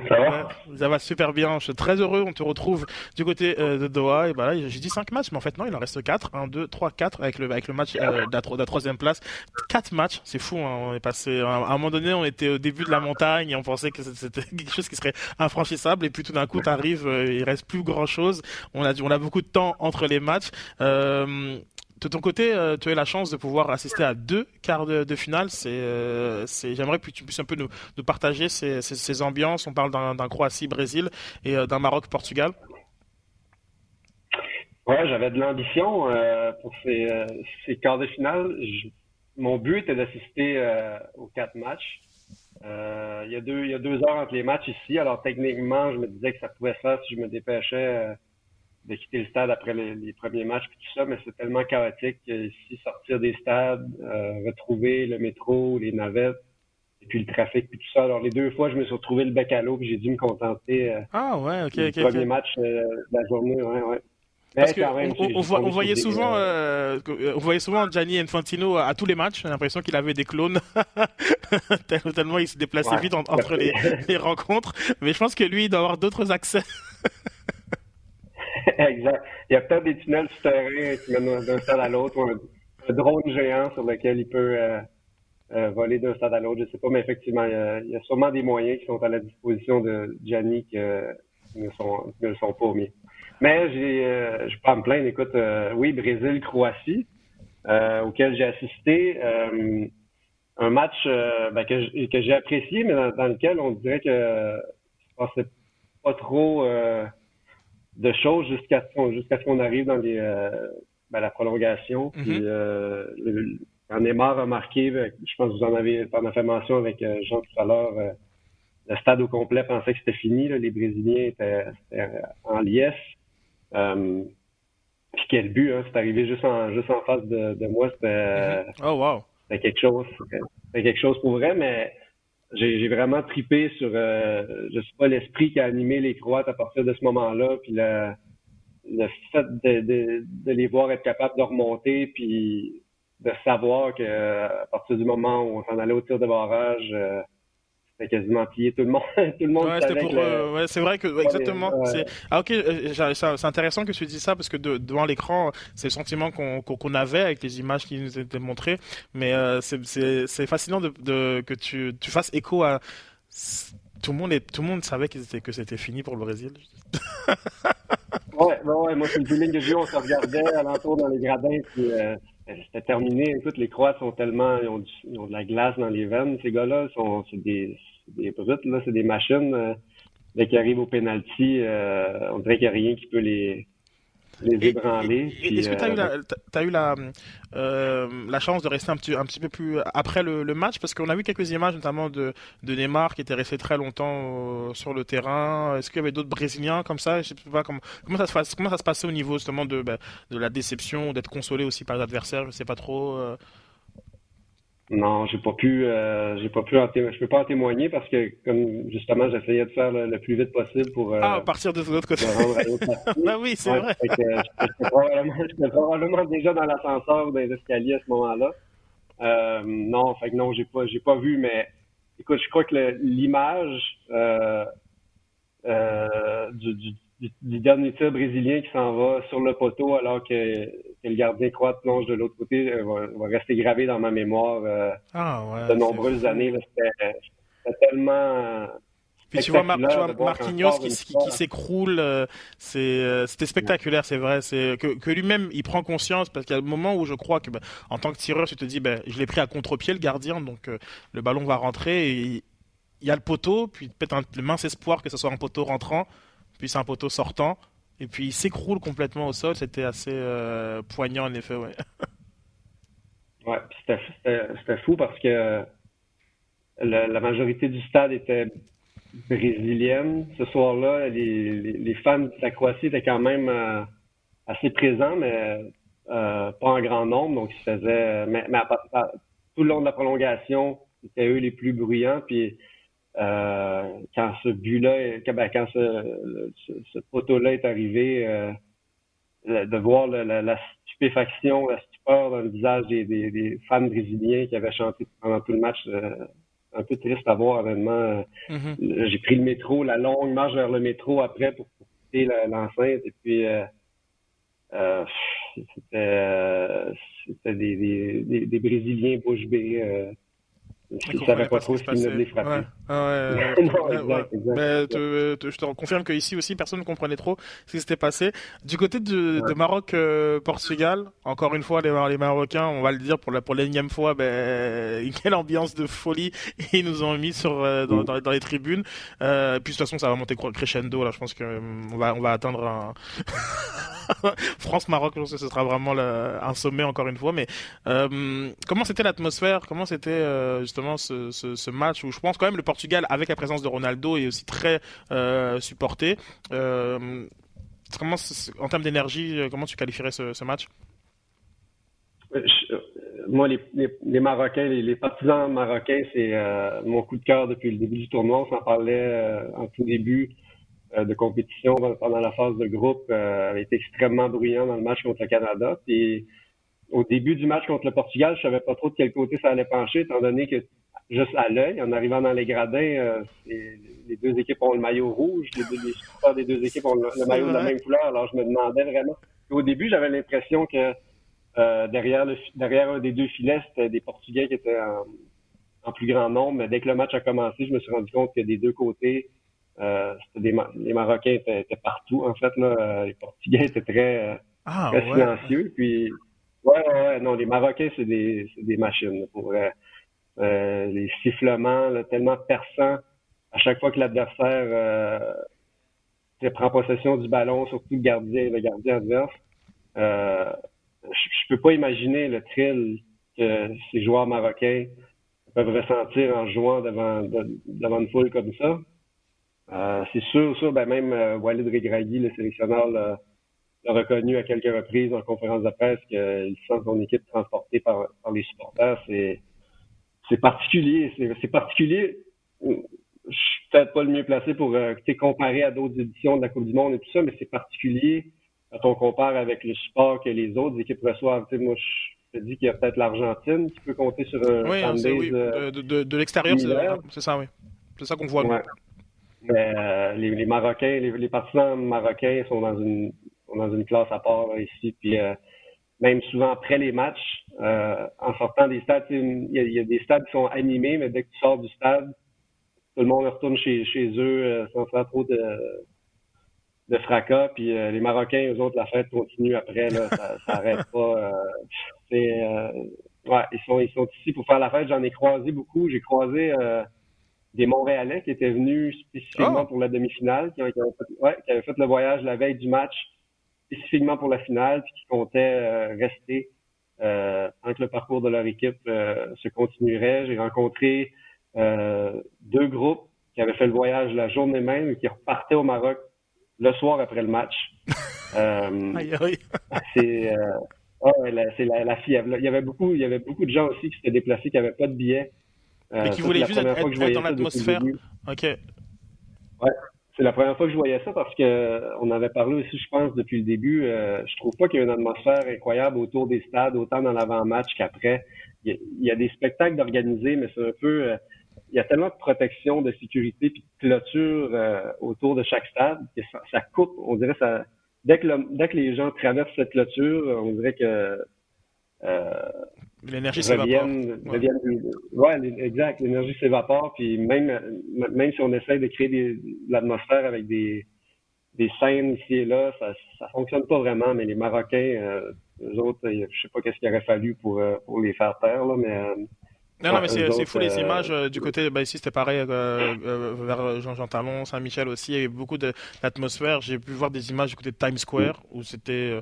Ça va Ça va super bien, je suis très heureux, on te retrouve du côté euh, de Doha, et bah j'ai dit 5 matchs, mais en fait non, il en reste 4, 1, 2, 3, 4, avec le, match euh, de, la, troisième place, 4 matchs, c'est fou, hein. on est passé, à un moment donné on était au début de la montagne, et on pensait que c'était quelque chose qui serait infranchissable, et puis tout d'un coup t'arrives, euh, il reste plus grand chose, on a, beaucoup de temps entre les matchs, de ton côté, euh, tu as eu la chance de pouvoir assister à deux quarts de, finale. Euh, J'aimerais que tu puisses un peu nous, partager ces, ambiances. On parle d'un, Croatie-Brésil et euh, d'un Maroc-Portugal. Ouais, j'avais de l'ambition pour ces, quarts de finale. mon but était d'assister aux quatre matchs. il, y il y a deux heures entre les matchs ici. Alors techniquement, je me disais que ça pouvait se faire si je me dépêchais de quitter le stade après les, premiers matchs et tout ça, mais c'est tellement chaotique ici, sortir des stades, euh, retrouver le métro, les navettes, et puis le trafic puis tout ça. Alors les deux fois, je me suis retrouvé le bec à l'eau, j'ai dû me contenter euh, ah, ouais, ok, du premier match euh, de la journée. Ouais, ouais. Parce que on, on, voyait souvent, euh, on voyait souvent Gianni Infantino à, tous les matchs. J'ai l'impression qu'il avait des clones tellement il se déplaçait vite entre les, les rencontres. Mais je pense que lui, il doit avoir d'autres accès. exact. Il y a peut-être des tunnels souterrains qui mènent d'un stade à l'autre, ou un, drone géant sur lequel il peut euh, euh, voler d'un stade à l'autre. Je sais pas, mais effectivement, il y, a, sûrement des moyens qui sont à la disposition de Gianni qui, ne, sont, sont pas au mieux. Mais j'ai, euh, je pas me plaindre. Écoute, oui, Brésil, Croatie. auquel j'ai assisté. un match ben, que, que j'ai apprécié, mais dans, lequel on dirait que je pensais pas trop de choses jusqu'à jusqu'à ce qu'on arrive dans les, ben, la prolongation. Mm-hmm. Puis, le, quand Neymar a marqué, je pense que vous en avez, en fait mention avec Jean tout à l'heure, le stade au complet pensait que c'était fini. Les Brésiliens étaient, en liesse. Euh, puis quel but, hein? C'est arrivé juste en, juste en face de, moi. C'était mm-hmm. oh, wow. quelque chose. C'était quelque chose pour vrai, mais j'ai vraiment tripé sur, euh, je sais pas, l'esprit qui a animé les Croates à partir de ce moment-là. Puis le, le fait de, de, de, les voir être capables de remonter, puis de savoir que à partir du moment où on s'en allait au tir de barrage, euh, quasiment plié tout le monde. tout le monde euh, ouais, c'est vrai que exactement. Ah ok, euh, c'est intéressant que tu dis ça parce que devant l'écran, c'est le sentiment qu'on avait avec les images qui nous étaient montrées. Mais euh, c'est fascinant de, que tu, tu fasses écho à tout le monde et tout le monde savait que c'était fini pour le Brésil. ouais, ouais, moi c'est le feeling que j'ai on se regardait alentour dans les gradins puis c'était terminé. Écoute, les Croates sont tellement, ils ont, ils ont, de la glace dans les veines. Ces gars-là sont, c'est des, des brutes, là, c'est des machines. Euh, dès qu'ils arrivent au penalty, euh, on dirait qu'il n'y a rien qui peut les, les ébranler. Est-ce que tu as eu, la, as eu la, euh, la, chance de rester un petit, un petit peu plus après le, le match? Parce qu'on a vu quelques images, notamment de, de Neymar, qui était resté très longtemps sur le terrain. Est-ce qu'il y avait d'autres Brésiliens comme ça? Je sais pas comment, comment, ça se passe, comment ça se passait au niveau justement de, bah, de la déception, d'être consolé aussi par les adversaires Je ne sais pas trop. Non, j'ai pas pu, euh, j'ai pas pu, en je peux pas en témoigner parce que comme justement j'essayais de faire le, plus vite possible pour. Euh, ah, partir de l'autre côté. bah oui, c'est vrai. J'étais probablement, probablement, déjà dans l'ascenseur ou dans les escaliers à ce moment-là. Euh, non, fait que non, j'ai pas, j'ai pas vu, mais écoute, je crois que l'image euh, euh, du, du du, dernier tir brésilien qui s'en va sur le poteau alors que, le gardien croate plonge de l'autre côté euh, va, rester gravé dans ma mémoire euh, ah, de nombreuses années. C'était tellement. Puis tu vois, Marquinhos qui, s'écroule, euh, c'était spectaculaire, c'est vrai. C'est que, lui-même il prend conscience parce qu'il y a le moment où je crois que, ben, en tant que tireur, tu te dis, ben, je l'ai pris à contre-pied le gardien, donc le ballon va rentrer. Et il y a le poteau, puis peut-être le mince espoir que ce soit un poteau rentrant puis c'est un poteau sortant, et puis il s'écroule complètement au sol. C'était assez euh, poignant en effet, ouais. ouais, c'était fou parce que la, majorité du stade était brésilienne. Ce soir-là, les, fans de la Croatie étaient quand même euh, assez présents, mais euh, pas en grand nombre. Donc, ils faisaient. Mais, tout le long de la prolongation, c'était eux les plus bruyants. Puis euh, quand ce but-là, ben, quand ce, ce, poteau-là est arrivé, euh, de voir la, stupéfaction, la stupeur dans le visage des, des, fans brésiliens qui avaient chanté pendant tout le match, euh, un peu triste à voir, honnêtement. Mm-hmm. J'ai pris le métro, la longue marche vers le métro après pour, quitter l'enceinte, et puis c'était des, des, des, Brésiliens bouche bée je ne savais pas trop ce qui les frapper. je te confirme qu'ici aussi, personne ne comprenait trop ce qui s'était passé. Du côté de, de Maroc-Portugal, euh, encore une fois, les, les, Marocains, on va le dire pour la pour l'énième fois, ben, quelle ambiance de folie ils nous ont mis sur euh, dans, dans, dans, les tribunes. Euh, puis de toute façon, ça va monter crescendo. Là, je pense qu'on va on va atteindre un France-Maroc, je pense que ce sera vraiment un sommet encore une fois. Mais euh, comment c'était l'atmosphère? Comment c'était euh, justement ce, ce, match où je pense quand même le Portugal, avec la présence de Ronaldo, est aussi très euh, supporté. comment, en termes d'énergie, comment tu qualifierais ce, match? Moi, les, les, Marocains, les, partisans marocains, c'est mon coup de cœur depuis le début du tournoi. On s'en parlait en tout début. Euh, de compétition pendant la phase de groupe euh, avait été extrêmement bruyant dans le match contre le Canada. Au début du match contre le Portugal, je savais pas trop de quel côté ça allait pencher, étant donné que juste à l'œil, en arrivant dans les gradins, euh, les deux équipes ont le maillot rouge, les deux les des deux équipes ont le, maillot de la même couleur. Alors je me demandais vraiment. au début, j'avais l'impression que derrière le derrière un des deux filets, c'était des Portugais qui étaient en, en, plus grand nombre. Mais dès que le match a commencé, je me suis rendu compte que des deux côtés, euh, des, les Marocains étaient, partout, en fait. Là. Les Portugais étaient très, euh, ah, silencieux. Puis, Ouais, ouais, non, les Marocains, c'est des, des machines. pour euh, les sifflements tellement perçants à chaque fois que l'adversaire euh, prend possession du ballon, surtout le gardien, le gardien adverse. Euh, je, peux pas imaginer le thrill que ces joueurs marocains peuvent ressentir en jouant devant, devant une foule comme ça. Euh, c'est sûr, ça, ben même euh, Walid Regragui, le sélectionneur, l'a reconnu à quelques reprises en conférence de presse qu'il sent son équipe transportée par, par les supporters. C'est c'est particulier. C'est particulier. Je suis peut-être pas le mieux placé pour euh, comparer à d'autres éditions de la Coupe du Monde et tout ça, mais c'est particulier quand on compare avec le support que les autres équipes reçoivent. moi, je te dis qu'il y a peut-être l'Argentine qui peut compter sur un oui, oui. Euh, de, de, de l'extérieur, c'est ça, oui. C'est ça qu'on voit. Mais euh, les, les, Marocains, les, les, partisans marocains sont dans une sont dans une classe à part ici. Puis euh, même souvent après les matchs, euh, en sortant des stades, il y, a des stades qui sont animés, mais dès que tu sors du stade, tout le monde retourne chez, chez eux euh, sans faire trop de, de fracas. Puis les Marocains, eux autres, la fête continue après, là, ça, ça arrête pas. c'est, ouais, ils sont, ils sont ici pour faire la fête. J'en ai croisé beaucoup. J'ai croisé des Montréalais qui étaient venus spécifiquement oh! pour la demi-finale, qui, qui, ouais, qui avaient fait le voyage la veille du match spécifiquement pour la finale, puis qui comptaient euh, rester euh, tant que le parcours de leur équipe euh, se continuerait. J'ai rencontré deux groupes qui avaient fait le voyage la journée même et qui repartaient au Maroc le soir après le match. c'est oh, c'est la, la, fièvre. Il y avait beaucoup, il y avait beaucoup de gens aussi qui s'étaient déplacés, qui n'avaient pas de billets. Mais qui voulaient juste être, être dans l'atmosphère. Ok. Ouais c'est la première fois que je voyais ça parce que on avait parlé aussi, je pense, depuis le début. Euh, je trouve pas qu'il y a une atmosphère incroyable autour des stades, autant dans l'avant-match qu'après. Il, y, a, des spectacles d'organiser, mais c'est un peu. Euh, il y a tellement de protection, de sécurité, puis de clôture euh, autour de chaque stade que ça, coupe. On dirait ça. Dès que, dès que les gens traversent cette clôture, on dirait que euh, l'énergie s'évapore. Ouais. exact. L'énergie s'évapore. Puis même, même si on essaie de créer de l'atmosphère avec des, des scènes ici et là, ça, ça fonctionne pas vraiment. Mais les Marocains, euh, eux autres, je sais pas qu'est-ce qu'il aurait fallu pour, euh, pour les faire taire, là, mais. Euh, non, non, mais c'est fou les images du côté, bah ici c'était pareil vers Jean-Jean Talon, Saint-Michel aussi, il y avait beaucoup d'atmosphère. J'ai pu voir des images du côté de Times Square où c'était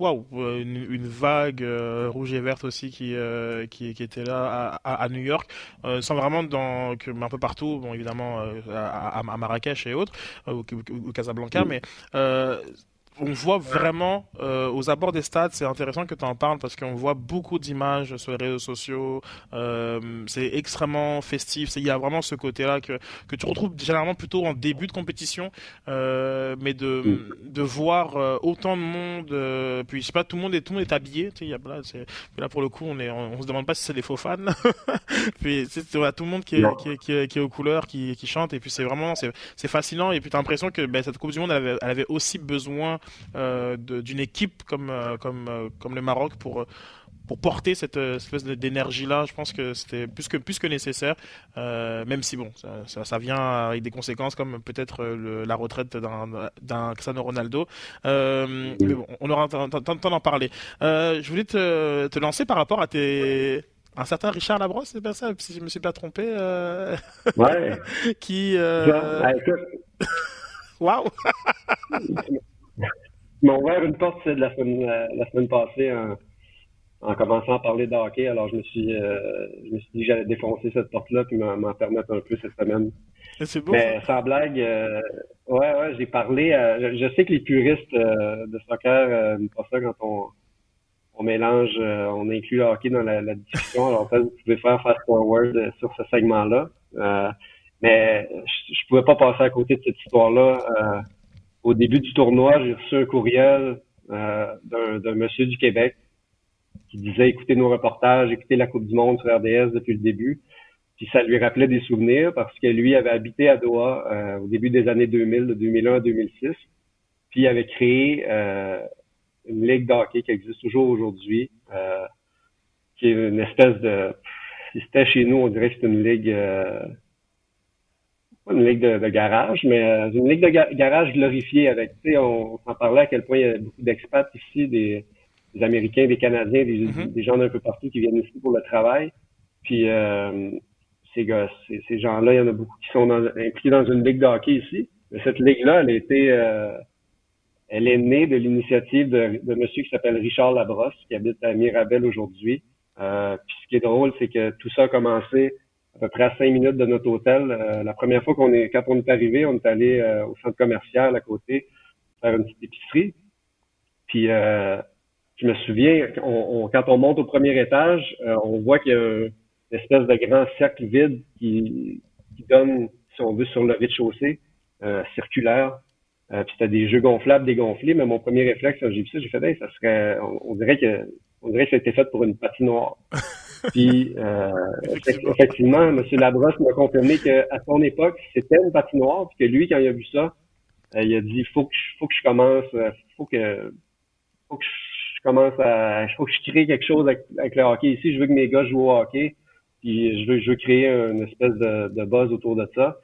waouh, une, vague euh, rouge et verte aussi qui, euh, qui, qui, était là à, à, New York, euh, sans vraiment dans, que, un peu partout, bon évidemment à, à, Marrakech et autres, ou, ou, Casablanca, mm. mais on voit vraiment euh, aux abords des stades, c'est intéressant que tu en parles parce qu'on voit beaucoup d'images sur les réseaux sociaux. Euh, c'est extrêmement festif. Il y a vraiment ce côté-là que, que tu retrouves généralement plutôt en début de compétition, euh, mais de, mm. de voir autant de monde. puis je sais pas, tout le monde est tout le monde est habillé. Tu sais, y a, là, là pour le coup, on est, on, se demande pas si c'est des faux fans. puis tu vois, tout le monde qui est, qui est, qui, est, qui, est, aux couleurs, qui, qui chante. Et puis c'est vraiment c'est fascinant. Et puis tu as l'impression que ben, cette Coupe du Monde, elle avait, elle avait aussi besoin euh, d'une équipe comme, euh, comme, euh, comme le Maroc pour pour porter cette espèce d'énergie là je pense que c'était plus que plus que nécessaire même si bon ça, ça, vient avec des conséquences comme peut-être la retraite d'un Cristiano Ronaldo mais bon on aura temps d'en parler je voulais te, te lancer par rapport à tes un certain Richard Labrosse, c'est pas ça, si je me suis pas trompé. Ouais. qui. Euh... Waouh! m'ont ouvert une porte de la semaine, euh, la semaine passée en, en, commençant à parler de hockey. Alors, je me suis, euh, je me suis dit que j'allais défoncer cette porte-là puis m'en permettre un peu cette semaine. C'est beau. Mais sans blague, euh, ouais, ouais, j'ai parlé. je sais que les puristes de soccer n'aiment pas ça quand on, on mélange, on inclut le hockey dans la, discussion. Alors, peut-être vous pouvez faire fast forward sur ce segment-là. mais je, je pouvais pas passer à côté de cette histoire-là au début du tournoi, j'ai reçu un courriel euh, d'un monsieur du Québec qui disait écoutez nos reportages, écoutez la Coupe du Monde sur RDS depuis le début. Puis ça lui rappelait des souvenirs parce que lui avait habité à Doha euh, au début des années 2000, de 2001 à 2006. Puis il avait créé euh, une ligue d'hockey qui existe toujours aujourd'hui, euh, qui est une espèce de... Si c'était chez nous, on dirait que c'est une ligue une ligue de, garage, mais euh, une ligue de garage glorifiée avec, tu sais, on, s'en parlait à quel point il y a beaucoup d'expats ici, des, Américains, des Canadiens, des, mm-hmm. des gens d'un peu partout qui viennent ici pour le travail. Puis euh, ces, gars, ces, gens-là, il y en a beaucoup qui sont impliqués dans une ligue de hockey ici. Mais cette ligue-là, elle a été euh, elle est née de l'initiative de, de monsieur qui s'appelle Richard Labrosse, qui habite à Mirabel aujourd'hui. Euh, puis ce qui est drôle, c'est que tout ça a commencé à peu près à cinq minutes de notre hôtel. Euh, la première fois qu'on est, quand on est arrivé, on est allé euh, au centre commercial à côté faire une petite épicerie. Puis je me souviens, on, quand on monte au premier étage, on voit qu'il y a une espèce de grand cercle vide qui, qui donne, si on veut, sur le rez-de-chaussée circulaire. Euh, puis c'était des jeux gonflables, dégonflés, mais mon premier réflexe, j'ai vu ça, j'ai fait, hey, ça serait, on, dirait que, on dirait que ça a été fait pour une patinoire. puis, euh, effectivement, M. Labrosse m'a confirmé qu'à son époque, c'était une patinoire, puis que lui, quand il a vu ça, euh, il a dit, faut que je, faut que je commence, euh, faut que, faut que je commence à, faut que je crée quelque chose avec, le hockey ici. Je veux que mes gars jouent au hockey, puis je veux, je veux créer une espèce de, de buzz autour de ça.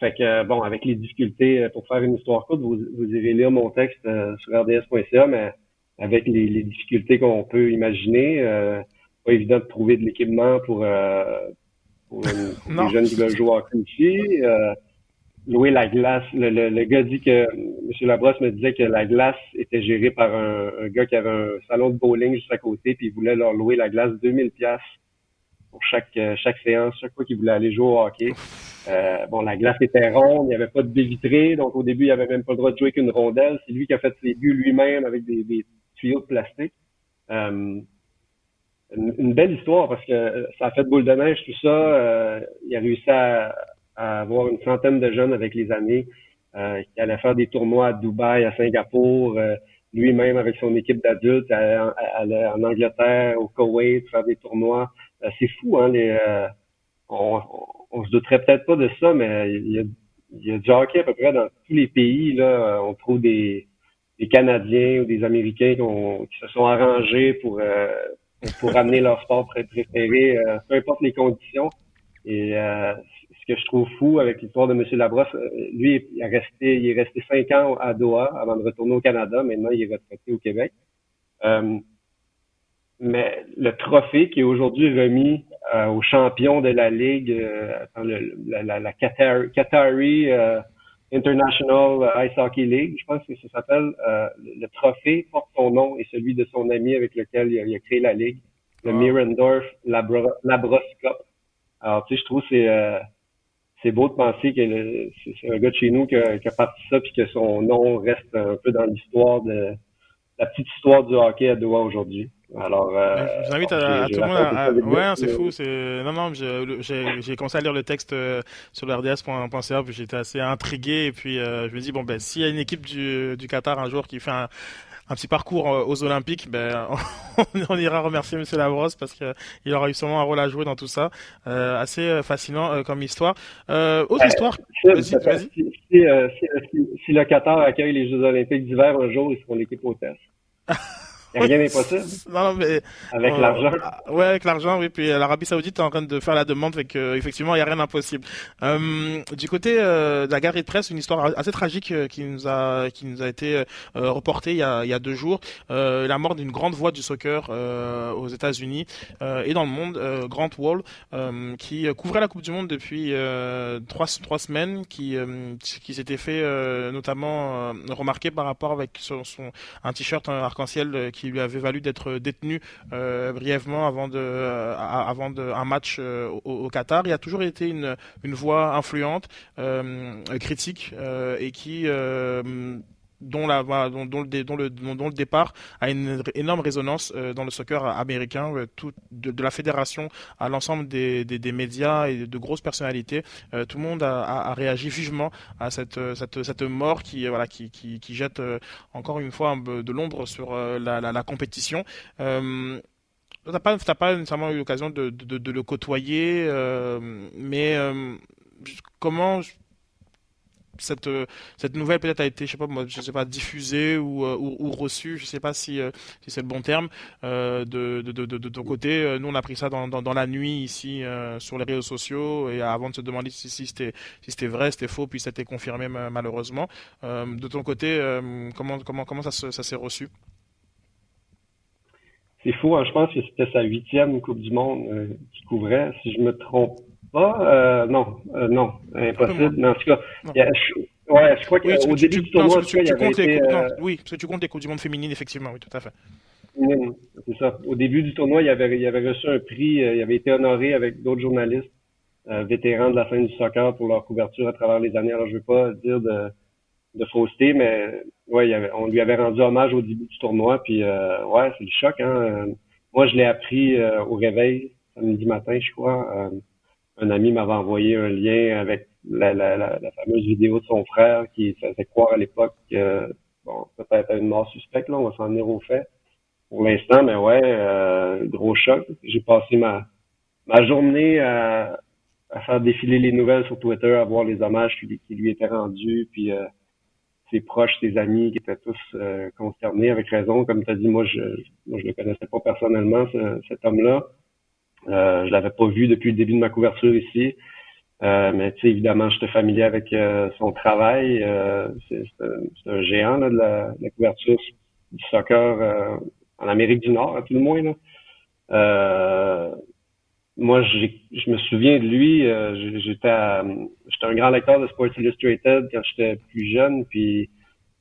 Fait que, bon, avec les difficultés, euh, pour faire une histoire courte, vous, vous irez lire mon texte euh, sur rds.ca, mais avec les, difficultés qu'on peut imaginer, euh, pas évident de trouver de l'équipement pour, euh, pour, les jeunes qui veulent jouer en ici. Euh, louer la glace. Le, le, gars dit que, M. Labrosse me disait que la glace était gérée par un, un, gars qui avait un salon de bowling juste à côté, puis il voulait leur louer la glace 2000 pièces pour chaque chaque séance, chaque fois qu'il voulait aller jouer au hockey. Euh, bon, la glace était ronde, il n'y avait pas de baie vitrée, donc au début, il avait même pas le droit de jouer qu'une rondelle. C'est lui qui a fait ses buts lui-même avec des, tuyaux de plastique. Euh, une, belle histoire parce que ça a fait boule de neige, tout ça. Euh, il a réussi à, avoir une centaine de jeunes avec les années qui allaient faire des tournois à Dubaï, à Singapour, lui-même avec son équipe d'adultes, aller en Angleterre, au Koweït, faire des tournois. C'est fou, hein, les on, on se douterait peut-être pas de ça, mais il y a, il y a du hockey à peu près dans tous les pays. Là, on trouve des, des Canadiens ou des Américains qui, se sont arrangés pour, euh, pour amener leur sport préféré, euh, peu importe les conditions. Et euh, ce que je trouve fou avec l'histoire de M. Labrosse, lui, il est resté, il est resté cinq ans à Doha avant de retourner au Canada. Maintenant, il est retraité au Québec. mais le trophée qui est aujourd'hui remis euh, aux champions de la ligue, euh, la, la, la Qatari euh, International Ice Hockey League, je pense que ça s'appelle. le trophée porte son nom et celui de son ami avec lequel il a, créé la ligue, le Mirendorf Labros Cup. Alors, tu sais, je trouve que c'est c'est beau de penser que c'est un gars de chez nous qui a, qui a parti ça puis que son nom reste un peu dans l'histoire de la petite histoire du hockey à Doha aujourd'hui. Alors, euh, je vous invite à, tout le monde à, ouais, c'est fou, c'est non non, j'ai commencé à lire le texte euh, sur le RDS.ca puis j'étais assez intrigué et puis euh, je me dis bon ben s'il y a une équipe du, du Qatar un jour qui fait un, un petit parcours euh, aux Olympiques, ben, on, ira remercier Monsieur Lavros parce qu'il aura eu sûrement un rôle à jouer dans tout ça. Euh, assez fascinant comme histoire. autre histoire? Si, si, si, le Qatar accueille les Jeux Olympiques d'hiver un jour, ils seront l'équipe hôtesse. rien n'est possible. Non, mais. Avec euh, l'argent. Ouais, avec l'argent, oui. Puis euh, l'Arabie Saoudite est en train de faire la demande, fait que, effectivement, il n'y a rien d'impossible. Euh, du côté euh, de la galerie de presse, une histoire assez tragique qui nous a, qui nous a été reportée il y a, il y a deux jours. la mort d'une grande voix du soccer aux États-Unis et dans le monde, Grant Wall, qui couvrait la Coupe du Monde depuis trois, trois semaines, qui, qui s'était fait notamment remarquer par rapport avec son, son un t-shirt arc-en-ciel qui lui avait valu d'être détenu euh, brièvement avant de euh, avant de, un match euh, au, Qatar. Il a toujours été une une voix influente, critique et qui dont, le, départ a une énorme résonance dans le soccer américain, tout, de, la fédération à l'ensemble des, médias et de grosses personnalités. tout le monde a, réagi vivement à cette, mort qui, jette encore une fois de l'ombre sur la, compétition. Euh, T'as pas, pas nécessairement eu l'occasion de, le côtoyer, euh, mais euh, comment cette, cette nouvelle peut-être a été, je sais pas, moi, je sais pas, diffusée ou, euh, ou, reçue, je sais pas si, euh, c'est le bon terme, euh, de, de, de, ton côté. Nous, on a pris ça dans, dans, la nuit ici sur les réseaux sociaux et avant de se demander si, si c'était si c'était vrai, c'était faux, puis c'était confirmé malheureusement. de ton côté, comment comment comment ça, ça s'est reçu? c'est faux. Hein. Je pense que c'était sa huitième Coupe du Monde euh, qu'il couvrait. Si je me trompe pas, euh, non, euh, non, impossible. Mais en tout cas, je, ouais, je crois qu'au début du tournoi, tu, tu, comptes été, oui, parce que tu comptes les Coupes du Monde féminines, effectivement, oui, tout à fait. c'est ça. Au début du tournoi, il avait, il avait reçu un prix, il avait été honoré avec d'autres journalistes vétérans de la fin du soccer pour leur couverture à travers les années. Alors, je ne veux pas dire de, de fausseté, mais ouais, on lui avait rendu hommage au début du tournoi, puis euh, ouais, c'est le choc. Hein? Moi, je l'ai appris euh, au réveil, samedi matin, je crois. Euh, un ami m'avait envoyé un lien avec la, la, la, fameuse vidéo de son frère qui faisait croire à l'époque que, bon, peut-être une mort suspecte, là, on va s'en venir au fait. Pour l'instant, mais ouais, gros choc. J'ai passé ma, ma journée à, à faire défiler les nouvelles sur Twitter, à voir les hommages qui, lui étaient rendus, puis ses proches, ses amis qui étaient tous euh, concernés avec raison. Comme tu as dit, moi je moi, je le connaissais pas personnellement, cet homme-là. Euh, je l'avais pas vu depuis le début de ma couverture ici. Euh, mais tu sais, évidemment, j'étais familier avec euh, son travail. Euh, c'est un, géant là, de, la, de, la, couverture du soccer en Amérique du Nord, à tout le moins. Là moi, je me souviens de lui. Euh, j'étais, j'étais un grand lecteur de Sports Illustrated quand j'étais plus jeune, puis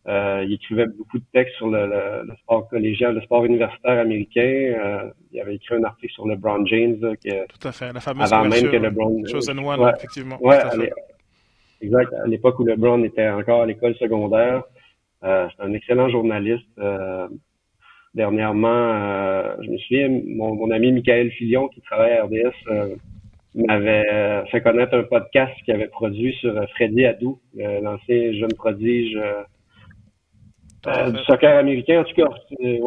euh, il écrivait beaucoup de textes sur le, le, sport collégial, le sport universitaire américain. Euh, il avait écrit un article sur LeBron James. tout à fait, la fameuse avant même que LeBron. Chosen One, ouais, effectivement. Ouais, exact. À l'époque où LeBron était encore à l'école secondaire, euh, c'est un excellent journaliste. Euh, dernièrement, euh, je me souviens, mon, ami Michael Filion, qui travaille à RDS, euh, m'avait euh, fait connaître un podcast qu'il avait produit sur Freddy Adou, l'ancien jeune prodige du soccer américain. En tout cas, ouais,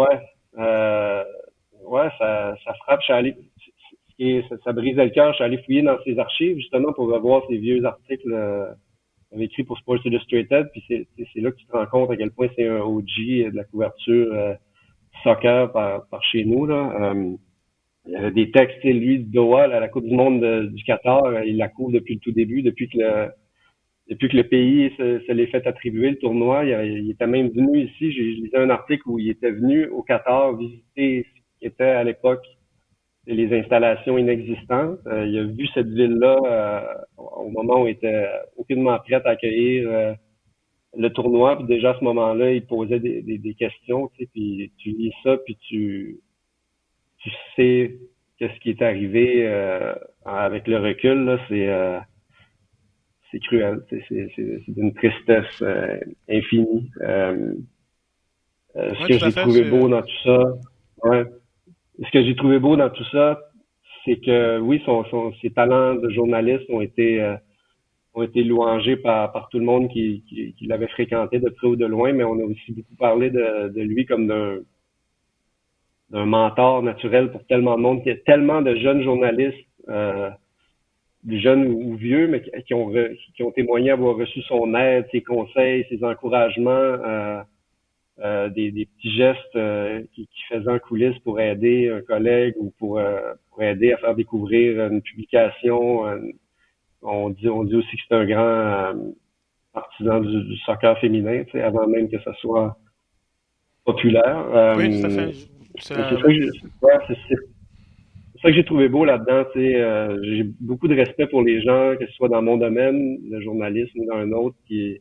ouais, ça, ça frappe. Je ça, ça brisait le cœur. Je suis allé fouiller dans ses archives justement pour revoir ses vieux articles écrits pour Sports Illustrated. Puis c'est là que tu te rends compte à quel point c'est un OG de la couverture soccer par, par chez nous. Là. Euh, il y avait des textes, lui, de Doha, à la Coupe du Monde du Qatar, euh, il la couvre depuis le tout début, depuis que le, depuis que le pays se, l'est fait attribuer le tournoi. Il, était même venu ici, j'ai lisé un article où il était venu au Qatar visiter ce qui était à l'époque les installations inexistantes. Euh, il a vu cette ville-là au moment où il était aucunement prête à accueillir le tournoi, puis déjà à ce moment-là, il posait des, des, questions, tu sais, puis tu lis ça, puis tu, tu sais qu'est-ce qui est arrivé euh, avec le recul, là, c'est euh, c'est cruel, c'est d'une tristesse euh, infinie. ce que j'ai trouvé beau dans tout ça, ouais, ce que j'ai trouvé beau dans tout ça, c'est que oui, son, son, ses talents de journaliste ont été ont été louangés par, par tout le monde qui, qui, l'avait fréquenté de près ou de loin, mais on a aussi beaucoup parlé de, de lui comme d'un d'un mentor naturel pour tellement de monde. Il y a tellement de jeunes journalistes, euh, jeunes ou, vieux, mais qui, ont qui ont témoigné avoir reçu son aide, ses conseils, ses encouragements, euh, euh, des, des, petits gestes euh, qui, qui faisaient en coulisses pour aider un collègue ou pour, euh, pour aider à faire découvrir une publication, on dit, on dit aussi que c'est un grand euh, partisan du, soccer féminin, tu sais, avant même que ça soit populaire. Euh, oui, tout à fait. C'est ça, que j'ai trouvé beau là-dedans. Sais, euh, j'ai beaucoup de respect pour les gens, que ce soit dans mon domaine, le journalisme ou dans un autre, qui,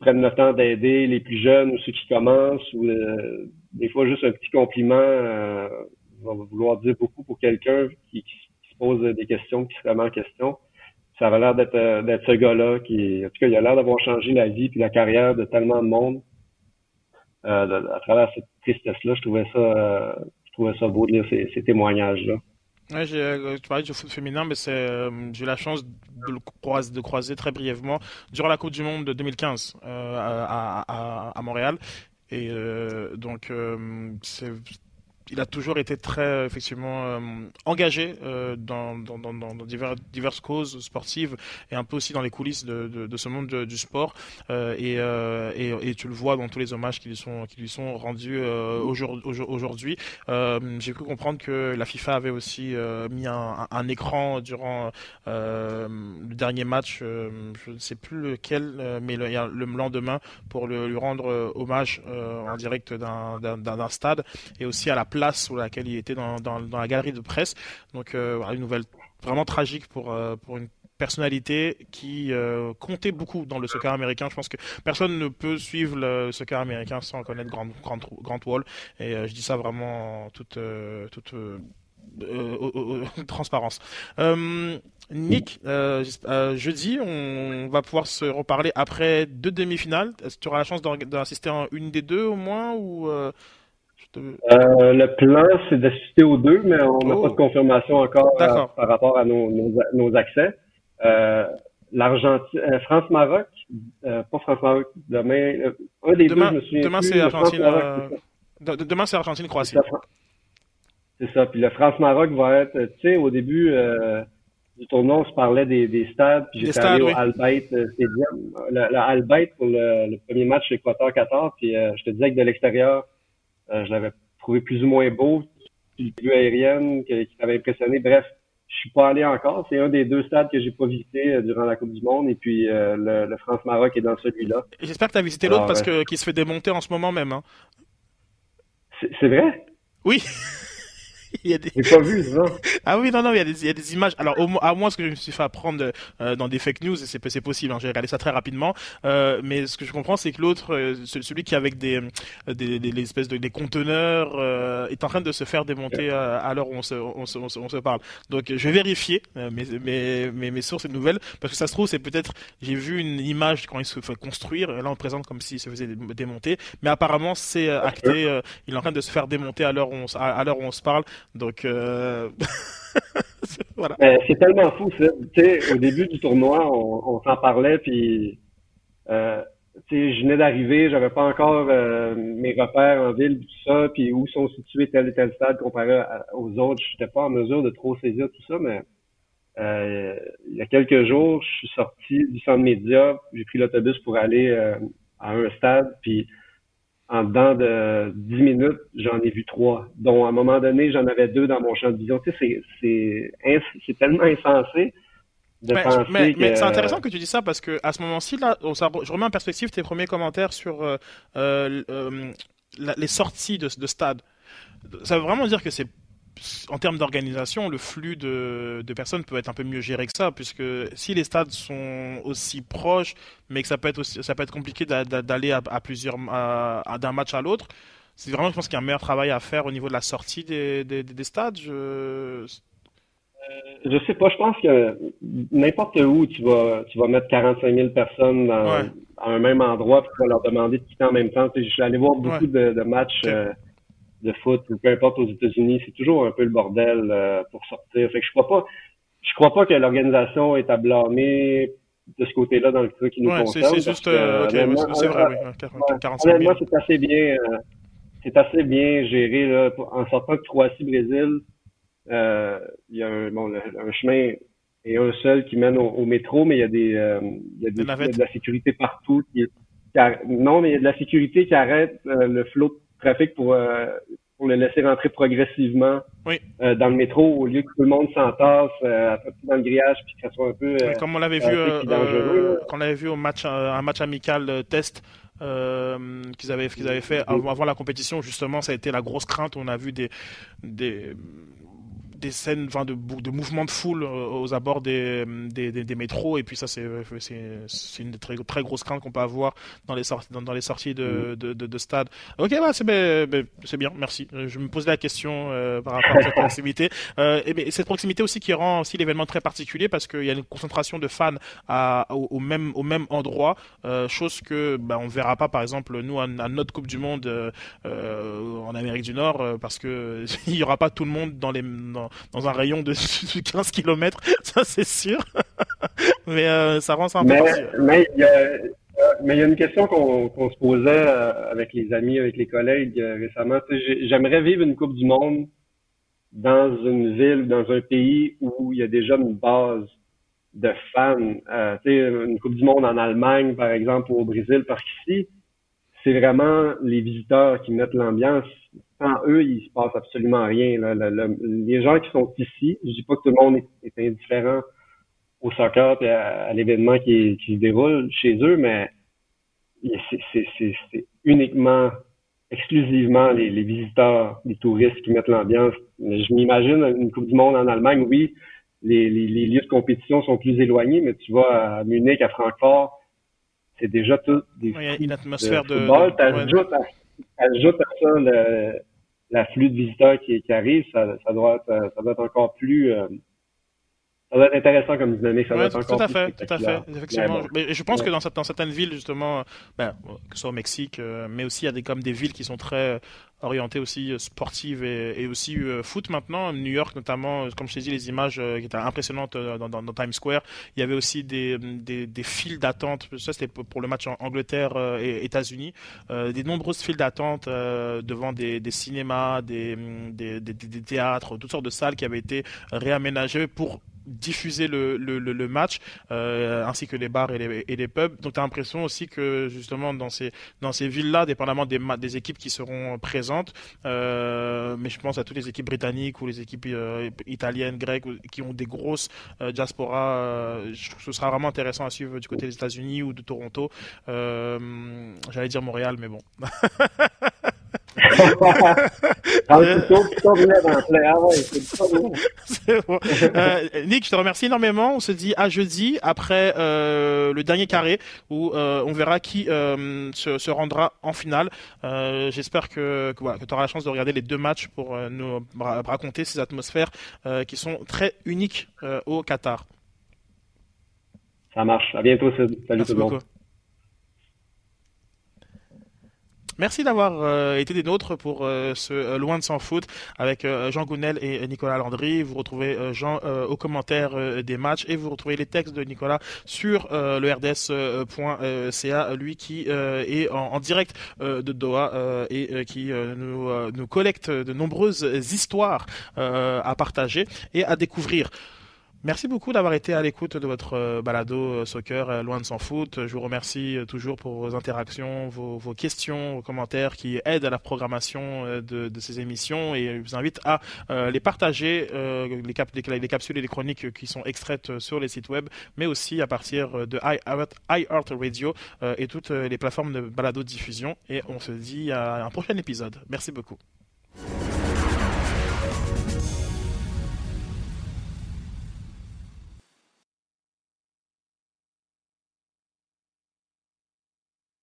prennent le temps d'aider les plus jeunes ou ceux qui commencent, ou des fois juste un petit compliment va vouloir dire beaucoup pour quelqu'un qui, qui, se pose des questions, qui se remet en question ça avait l'air d'être euh, d'être ce gars-là qui, en tout cas, il a l'air d'avoir changé la vie puis la carrière de tellement de monde. Euh, à travers cette tristesse-là, je trouvais ça, euh, trouvais ça beau ces, témoignages-là. Ouais, j'ai, tu parlais du foot féminin, mais c'est, j'ai eu la chance de le croiser, très brièvement durant la Coupe du Monde de 2015 à, à, à, Montréal. Et donc, c'est il a toujours été très effectivement euh, engagé euh, dans, diverses causes sportives et un peu aussi dans les coulisses de, ce monde du sport. Euh, et, tu le vois dans tous les hommages qui lui sont, rendus aujourd'hui. J'ai cru comprendre que la FIFA avait aussi mis un, écran durant le dernier match, je ne sais plus lequel, mais le, le lendemain pour lui rendre hommage en direct d'un stade et aussi à la place sur laquelle il était dans, dans, la galerie de presse. Donc voilà, une nouvelle vraiment tragique pour, pour une personnalité qui euh, comptait beaucoup dans le soccer américain. Je pense que personne ne peut suivre le soccer américain sans connaître Grant, Grant, Grant Wall. Et euh, je dis ça vraiment en toute, euh, toute transparence. Nick, jeudi, on va pouvoir se reparler après deux demi-finales. Tu auras la chance d'assister à une des deux au moins le plan, c'est d'assister aux deux, mais on n'a pas de oh. confirmation encore par rapport à nos, nos accès. Euh, L'Argentine, euh, France-Maroc, euh, pas France-Maroc, demain, un des demain, deux, je me souviens Demain, c'est Argentine, demain, c'est Argentine-Croatie. C'est ça. Puis le France-Maroc va être, tu sais, au début du tournoi, on se parlait des, des stades, puis j'étais allé au Albait Stadium, le, le Albait pour le, premier match Équateur-Qatar, puis je te disais que de l'extérieur, je l'avais trouvé plus ou moins beau, puis le aérienne qui, qui m'avait impressionné. Bref, je suis pas allé encore. C'est un des deux stades que j'ai pas visité euh, durant la Coupe du Monde. Et puis euh, le, France-Maroc est dans celui-là. J'espère que tu as visité l'autre parce que qui se fait démonter en ce moment même. Hein. C'est vrai? Oui. Il y a des... pas vu. Ah oui, non, non, il y a des, il y a des images. Alors, au, à moins ce que je me suis fait apprendre euh, dans des fake news, c'est, c'est possible, hein, j'ai regardé ça très rapidement, euh, mais ce que je comprends, c'est que l'autre, euh, celui qui est avec des, des, des, espèces de des conteneurs, euh, est en train de se faire démonter à l'heure où on se, on, se, on, se, parle. Donc, je vais vérifier mes, mes, mes, mes sources et nouvelles, parce que ça se trouve, c'est peut-être, j'ai vu une image quand il se fait construire, là on présente comme s'il se faisait démonter, mais apparemment c'est acté, il est en train de se faire démonter à l'heure où on, à l'heure où on se parle. Donc, euh... voilà. C'est tellement fou, ça. Au début du tournoi, on, s'en parlait, puis euh, je venais d'arriver, j'avais pas encore euh, mes repères en ville, tout ça, puis où sont situés tel et tel stade comparé aux autres. Je n'étais pas en mesure de trop saisir tout ça, mais il y a quelques jours, je suis sorti du centre média, j'ai pris l'autobus pour aller à un stade, puis en dedans de 10 minutes, j'en ai vu trois. dont à un moment donné, j'en avais deux dans mon champ de vision. Tu sais, c'est tellement insensé. De mais, penser mais, mais c'est intéressant que tu dis ça parce que à ce moment-ci, là, je remets en perspective tes premiers commentaires sur euh, euh, euh les sorties de, de stade. Ça veut vraiment dire que c'est en termes d'organisation, le flux de, personnes peut être un peu mieux géré que ça, puisque si les stades sont aussi proches, mais que ça peut être, aussi, ça peut être compliqué d'aller à, plusieurs, d'un match à l'autre, c'est vraiment, je pense qu'il y a un meilleur travail à faire au niveau de la sortie des, stades. Je... je sais pas, je pense que n'importe où tu vas, tu vas mettre 45 000 personnes dans, à un même endroit, tu vas leur demander de quitter en même temps. je suis allé voir beaucoup de, matchs. Euh, de foot ou peu importe aux États-Unis, c'est toujours un peu le bordel euh, pour sortir. Fait que je crois pas, je crois pas que l'organisation est à blâmer de ce côté-là dans le truc qui nous ouais, concerne. C'est juste, euh, c'est vrai, oui, 45 000. c'est assez bien, euh, c'est assez bien géré là, en sortant de Croatie-Brésil. Euh, il y a un, bon, un chemin et un seul qui mène au, métro, mais il y a des, il y a, des, de la sécurité partout. Qui, non, mais il y a de la sécurité qui arrête le flot trafic pour, euh, pour le laisser rentrer progressivement euh, dans le métro au lieu que tout le monde s'entasse euh, dans le grillage puis que ça soit un peu comme on l'avait vu euh, on l'avait vu au match un match amical test qu'ils avaient qu'ils avaient fait avant, avant, la compétition justement ça a été la grosse crainte. On a vu des des des scènes enfin, de, de mouvements de foule euh, aux abords des, des, des, métros. Et puis ça c'est c'est une très très grosse crainte qu'on peut avoir dans les sorties dans, les sorties de, mm. de, de, de stade. Ok bah, c'est ben, c'est bien. Merci. Je me posais la question euh, par rapport à cette proximité. Euh, et cette proximité aussi qui rend aussi l'événement très particulier parce qu'il y a une concentration de fans à, au, même au même endroit euh, chose que bah, on verra pas par exemple nous à, notre coupe du monde en Amérique du Nord parce que il y aura pas tout le monde dans les dans, dans un rayon de 15 km, ça c'est sûr. mais euh, ça rend ça un peu mais, il y a, y une question qu'on se posait euh, avec les amis, avec les collègues euh, récemment. J'aimerais vivre une Coupe du Monde dans une ville, dans un pays où il y a déjà une base de fans. Euh, une Coupe du Monde en Allemagne, par exemple, ou au Brésil, parce qu'ici, c'est vraiment les visiteurs qui mettent l'ambiance sans eux, il se passe absolument rien. les gens qui sont ici, je dis pas que tout le monde est, indifférent au soccer et à, l'événement qui, se déroule chez eux, mais c'est uniquement exclusivement les, les, visiteurs, les touristes qui mettent l'ambiance. Je m'imagine une Coupe du Monde en Allemagne, oui, les, les, les, lieux de compétition sont plus éloignés, mais tu vas à Munich, à Francfort, c'est déjà tout des oui, une atmosphère de, football. T'ajoutes à, à ça le, l'afflux de visiteurs qui, qui arrive, ça, ça, doit être, ça doit être encore plus euh, ça va être intéressant comme dynamique. Ça va être tout à fait, tout à fait, effectivement. Mais je pense que dans, dans, certaines villes, justement, ben, que ce soit au Mexique, euh, mais aussi il y a des, comme des villes qui sont très euh, orientées aussi euh, sportives et, et aussi foot maintenant. New York, notamment, comme je t'ai dit, les images qui étaient impressionnantes dans, dans, dans, Times Square. Il y avait aussi des, des, des files d'attente. Ça, c'était pour le match en Angleterre et États-Unis. des nombreuses files d'attente devant des, des cinémas, des, des, théâtres, toutes sortes de salles qui avaient été réaménagées pour diffuser le, le, match, euh, ainsi que les bars et les, pubs. Donc tu as l'impression aussi que justement dans ces, dans ces villes-là, dépendamment des, des équipes qui seront présentes, euh, mais je pense à toutes les équipes britanniques ou les équipes euh, italiennes, grecques, qui ont des grosses diasporas, ce sera vraiment intéressant à suivre du côté des États-Unis ou de Toronto. J'allais dire Montréal, mais bon. Nick, je te remercie énormément. On se dit à jeudi après euh, le dernier carré où euh, on verra qui euh, se, se, rendra en finale. J'espère que, que, voilà, que tu auras la chance de regarder les deux matchs pour nous raconter ces atmosphères qui sont très uniques au Qatar. Ça marche. À bientôt. Salut tout le monde. Merci d'avoir euh, été des nôtres pour euh, ce euh, Loin de s'en foot avec Jean Gounel et Nicolas Landry. Vous retrouvez Jean aux commentaires des matchs et vous retrouvez les textes de Nicolas sur le rds.ca, lui qui est en, direct de Doha et qui nous, nous collecte de nombreuses histoires à partager et à découvrir. Merci beaucoup d'avoir été à l'écoute de votre euh, balado euh, soccer euh, loin de s'en foot. Je vous remercie toujours pour vos interactions, vos, questions, vos commentaires qui aident à la programmation de, ces émissions et je vous invite à les partager, les, capsules et les chroniques qui sont extraites sur les sites web, mais aussi à partir de iHeart Radio et toutes les plateformes de balado diffusion. Et on se dit à un prochain épisode. Merci beaucoup.